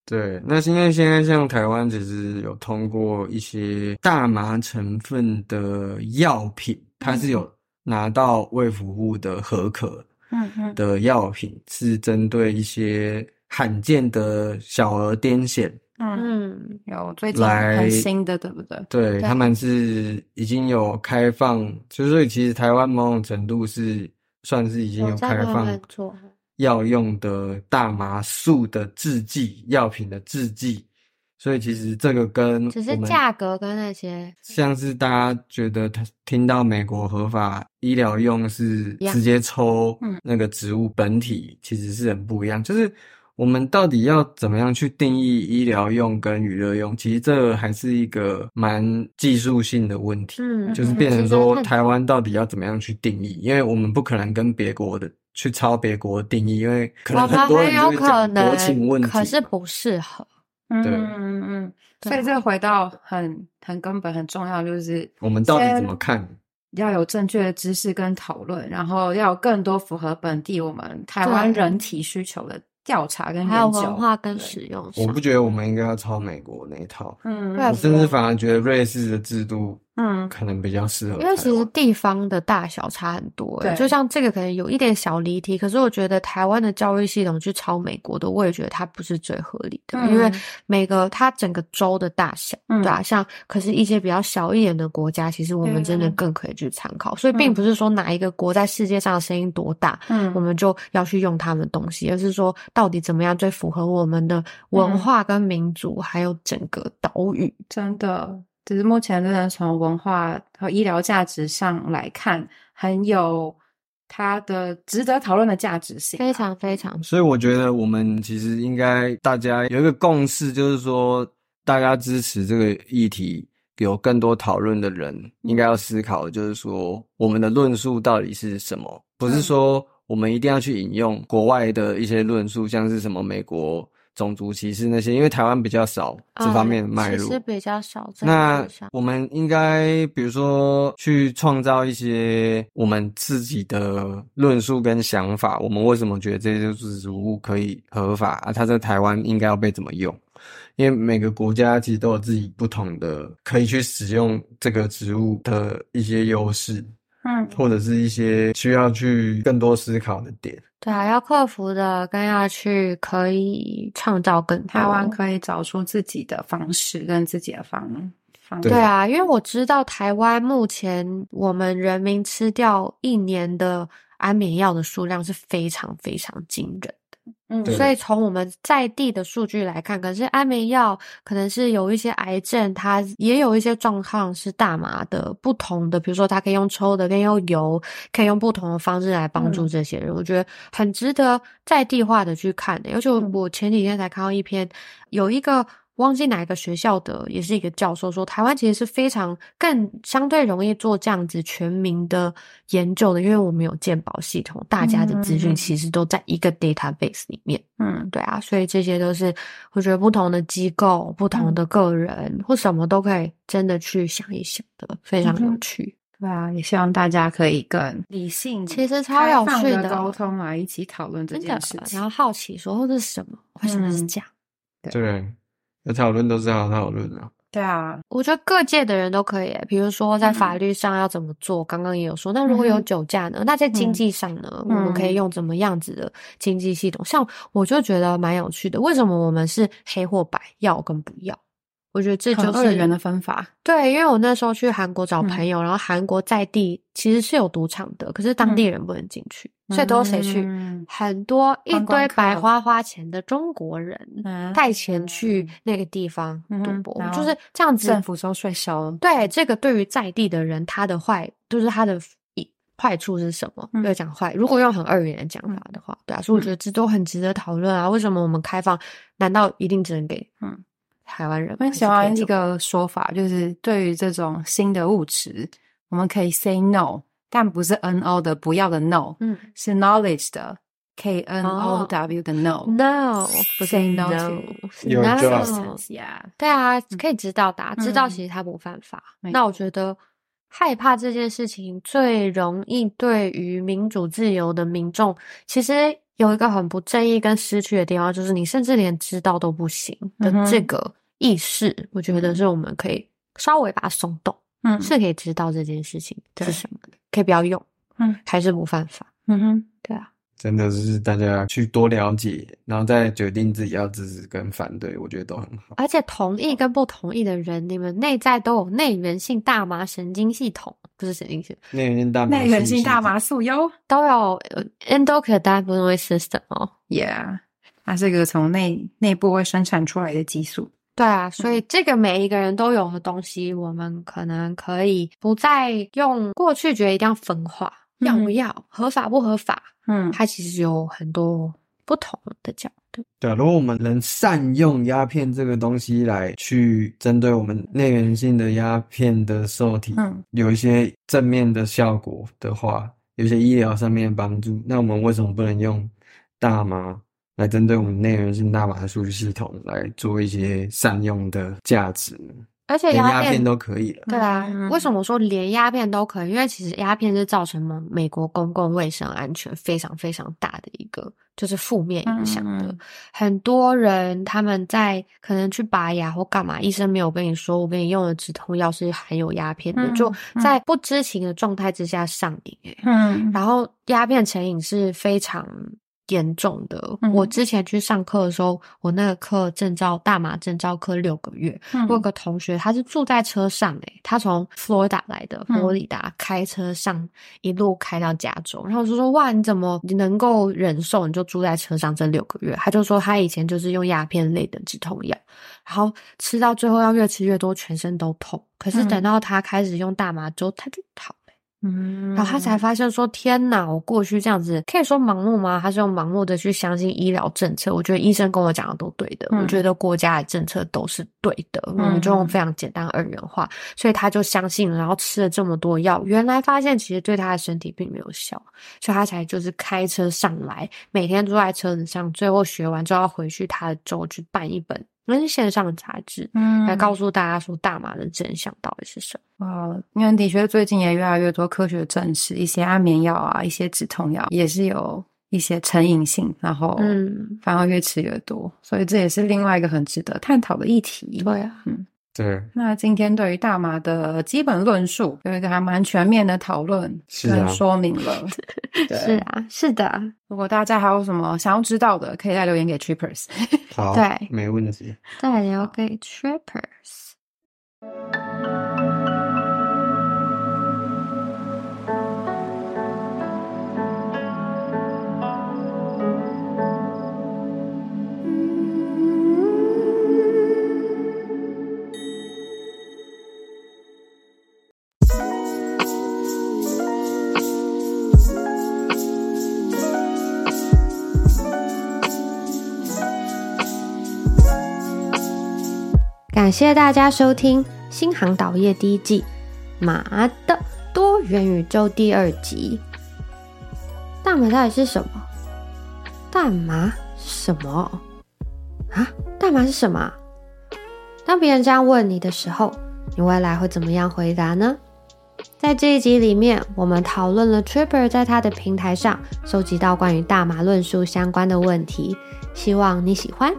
对，那现在现在像台湾其实有通过一些大麻成分的药品，它是有拿到卫福部的合可嗯嗯的药品，是针对一些罕见的小儿癫痫，嗯，嗯，有最近来很新的，对不对？对对。他们是已经有开放，就是所以其实台湾某种程度是算是已经有开放药用的大麻素的制剂药品的制剂，所以其实这个跟只是价格跟那些像是大家觉得他听到美国合法医疗用是直接抽嗯。那个植物本体，其实是很不一样。就是我们到底要怎么样去定义医疗用跟娱乐用？其实这还是一个蛮技术性的问题。嗯，就是变成说台湾到底要怎么样去定义？因为我们不可能跟别国的去抄别国的定义，因为可能很多人很有可就会讲国情问能，题，可是不适合。嗯对嗯嗯，对所以这回到很很根本很重要，就是我们到底怎么看？要有正确的知识跟讨论，然后要有更多符合本地我们台湾人体需求的调查跟还有。文化跟使用，我不觉得我们应该要抄美国那一套，嗯，我甚至反而觉得瑞士的制度嗯。可能比较适合。因为其实地方的大小差很多、欸，对。就像这个可能有一点小离题，可是我觉得台湾的教育系统去抄美国的，我也觉得它不是最合理的，嗯。因为每个它整个州的大小，嗯。对啊，像可是一些比较小一点的国家，其实我们真的更可以去参考，所以并不是说哪一个国在世界上的声音多大，嗯。我们就要去用他们的东西，而是说到底怎么样最符合我们的文化跟民族，还有整个岛屿。真的，只是目前真的从文化和医疗价值上来看，很有它的值得讨论的价值性。非常非常所以我觉得我们其实应该大家有一个共识，就是说大家支持这个议题，有更多讨论的人应该要思考的，就是说我们的论述到底是什么？不是说我们一定要去引用国外的一些论述，像是什么美国种族歧视那些，因为台湾比较少这方面的脉络。呃其实比较少那我们应该，比如说去创造一些我们自己的论述跟想法。我们为什么觉得这些植物可以合法啊？它在台湾应该要被怎么用？因为每个国家其实都有自己不同的可以去使用这个植物的一些优势，嗯或者是一些需要去更多思考的点。对啊，要克服的跟要去可以创造更多台湾可以找出自己的方式跟自己的方方对对啊，因为我知道台湾目前我们人民吃掉一年的安眠药的数量是非常非常惊人。嗯所以从我们在地的数据来看，可是安眠药可能是有一些癌症，它也有一些状况是大麻的不同的，比如说它可以用抽的，可以用油，可以用不同的方式来帮助嗯这些人。我觉得很值得在地化的去看的、而且嗯我前几天才看到一篇，有一个。忘记哪一个学校的，也是一个教授说，台湾其实是非常更相对容易做这样子全民的研究的，因为我们有健保系统，大家的资讯嗯其实都在一个 database 里面。嗯对啊，所以这些都是我觉得不同的机构、不同的个人、或什么都可以真的去想一想的，非常有趣。对啊，也希望大家可以更理性，其实超有趣的沟通来一起讨论这件事，情然。后好奇说这是什么？为什么是嗯这样？对，要讨论都是要讨论啊。对啊，我觉得各界的人都可以耶，比如说在法律上要怎么做，刚刚也有说。那如果有酒驾呢？那在经济上呢，我们可以用怎么样子的经济系统？像我就觉得蛮有趣的，为什么我们是黑或白，要跟不要？我觉得这就是很二元的分法。对，因为我那时候去韩国找嗯朋友，然后韩国在地其实是有赌场的，可是当地人不能进去，所以都是谁去？嗯很多一堆白花花钱的中国人嗯带钱去那个地方嗯赌博，就是这样子。政府收税收，对这个对于在地的人，他的坏就是他的一坏处是什么？嗯要讲坏，如果用很二元的讲法的话，对啊，所以我觉得这都很值得讨论啊。为什么我们开放？难道一定只能给嗯台湾人很喜欢一个说法，就是对于这种新的物质，我们可以 say no，但不是 no 的不要的 no，嗯。是 knowledge 的 K N O W 的 no。No，不是 Say no 有 no 就要 Yeah，对啊，可以知道的啊、知道嗯其实它不犯法。那我觉得害怕这件事情最容易对于民主自由的民众，其实有一个很不正义跟失去的地方，就是你甚至连知道都不行的这个意识，我觉得是我们可以稍微把它松动，嗯是可以知道这件事情对是什么的，可以不要用，嗯，还是不犯法。嗯哼，对啊，真的是大家去多了解，然后再决定自己要支持跟反对，我觉得都很好。而且同意跟不同意的人，你们内在都有内源性大麻神经系统，不是神经系，内源性大麻，内源性大麻素哟。都有呃 endocannabinoid system 哦。，Yeah，它是一个从内内部会生产出来的激素。对啊，所以这个每一个人都有的东西，我们可能可以不再用过去觉得一定要分化，嗯。要不要合法不合法，嗯。它其实有很多不同的角度。对啊，如果我们能善用鸦片这个东西来去针对我们内源性的鸦片的受体，嗯有一些正面的效果的话，有一些医疗上面的帮助，那我们为什么不能用大麻来针对我们内源性大麻的数据系统来做一些善用的价值呢？而且鸦片连鸦片都可以了。对啊，嗯为什么说连鸦片都可以？因为其实鸦片是造成美美国公共卫生安全非常非常大的一个就是负面影响的。嗯很多人他们在可能去拔牙或干嘛，医生没有跟你说，我给你用的止痛药是含有鸦片的，嗯就嗯在不知情的状态之下上瘾、欸。嗯然后鸦片成瘾是非常严重的。嗯我之前去上课的时候，我那个课证照大麻证照课六个月，嗯我有个同学他是住在车上诶、他从佛罗里达来的，嗯佛罗里达开车上一路开到加州，然后我就说哇，你怎么你能够忍受你就住在车上这六个月？他就说他以前就是用鸦片类的止痛药，然后吃到最后要越吃越多，全身都痛。可是嗯等到他开始用大麻之后，他就好了。嗯然后他才发现说：“天哪，我过去这样子，可以说盲目吗？他是用盲目的去相信医疗政策。我觉得医生跟我讲的都对的，嗯我觉得国家的政策都是对的。我们就用非常简单二元化，所以他就相信了，然后吃了这么多药，原来发现其实对他的身体并没有效，所以他才就是开车上来，每天坐在车子上，最后学完之后要回去他的州去办一本。那是线上的杂志，嗯来告诉大家说大麻的真相到底是什么。哦，因为的确最近也越来越多科学证实，一些安眠药啊，一些止痛药也是有一些成瘾性，然后嗯，反而越吃越多，所以这也是另外一个很值得探讨的议题。对啊，对，那今天对于大麻的基本论述有一个还蛮全面的讨论是说明了。(laughs) 对是啊，是的。如果大家还有什么想要知道的，可以再留言给 Trippers。(laughs) 好，对没问题。再留给 Trippers。感谢大家收听《新航导业》第一季《马的多元宇宙》第二集。大麻到底是什么？大麻什么啊？大麻是什么？当别人这样问你的时候，你未来会怎么样回答呢？在这一集里面，我们讨论了 Tripper 在他的平台上收集到关于大麻论述相关的问题，希望你喜欢。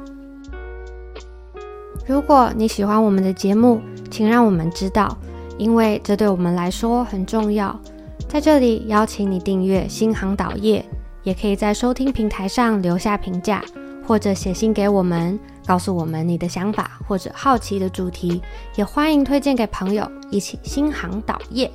如果你喜欢我们的节目，请让我们知道，因为这对我们来说很重要。在这里邀请你订阅新航导业，也可以在收听平台上留下评价，或者写信给我们，告诉我们你的想法或者好奇的主题，也欢迎推荐给朋友，一起新航导业。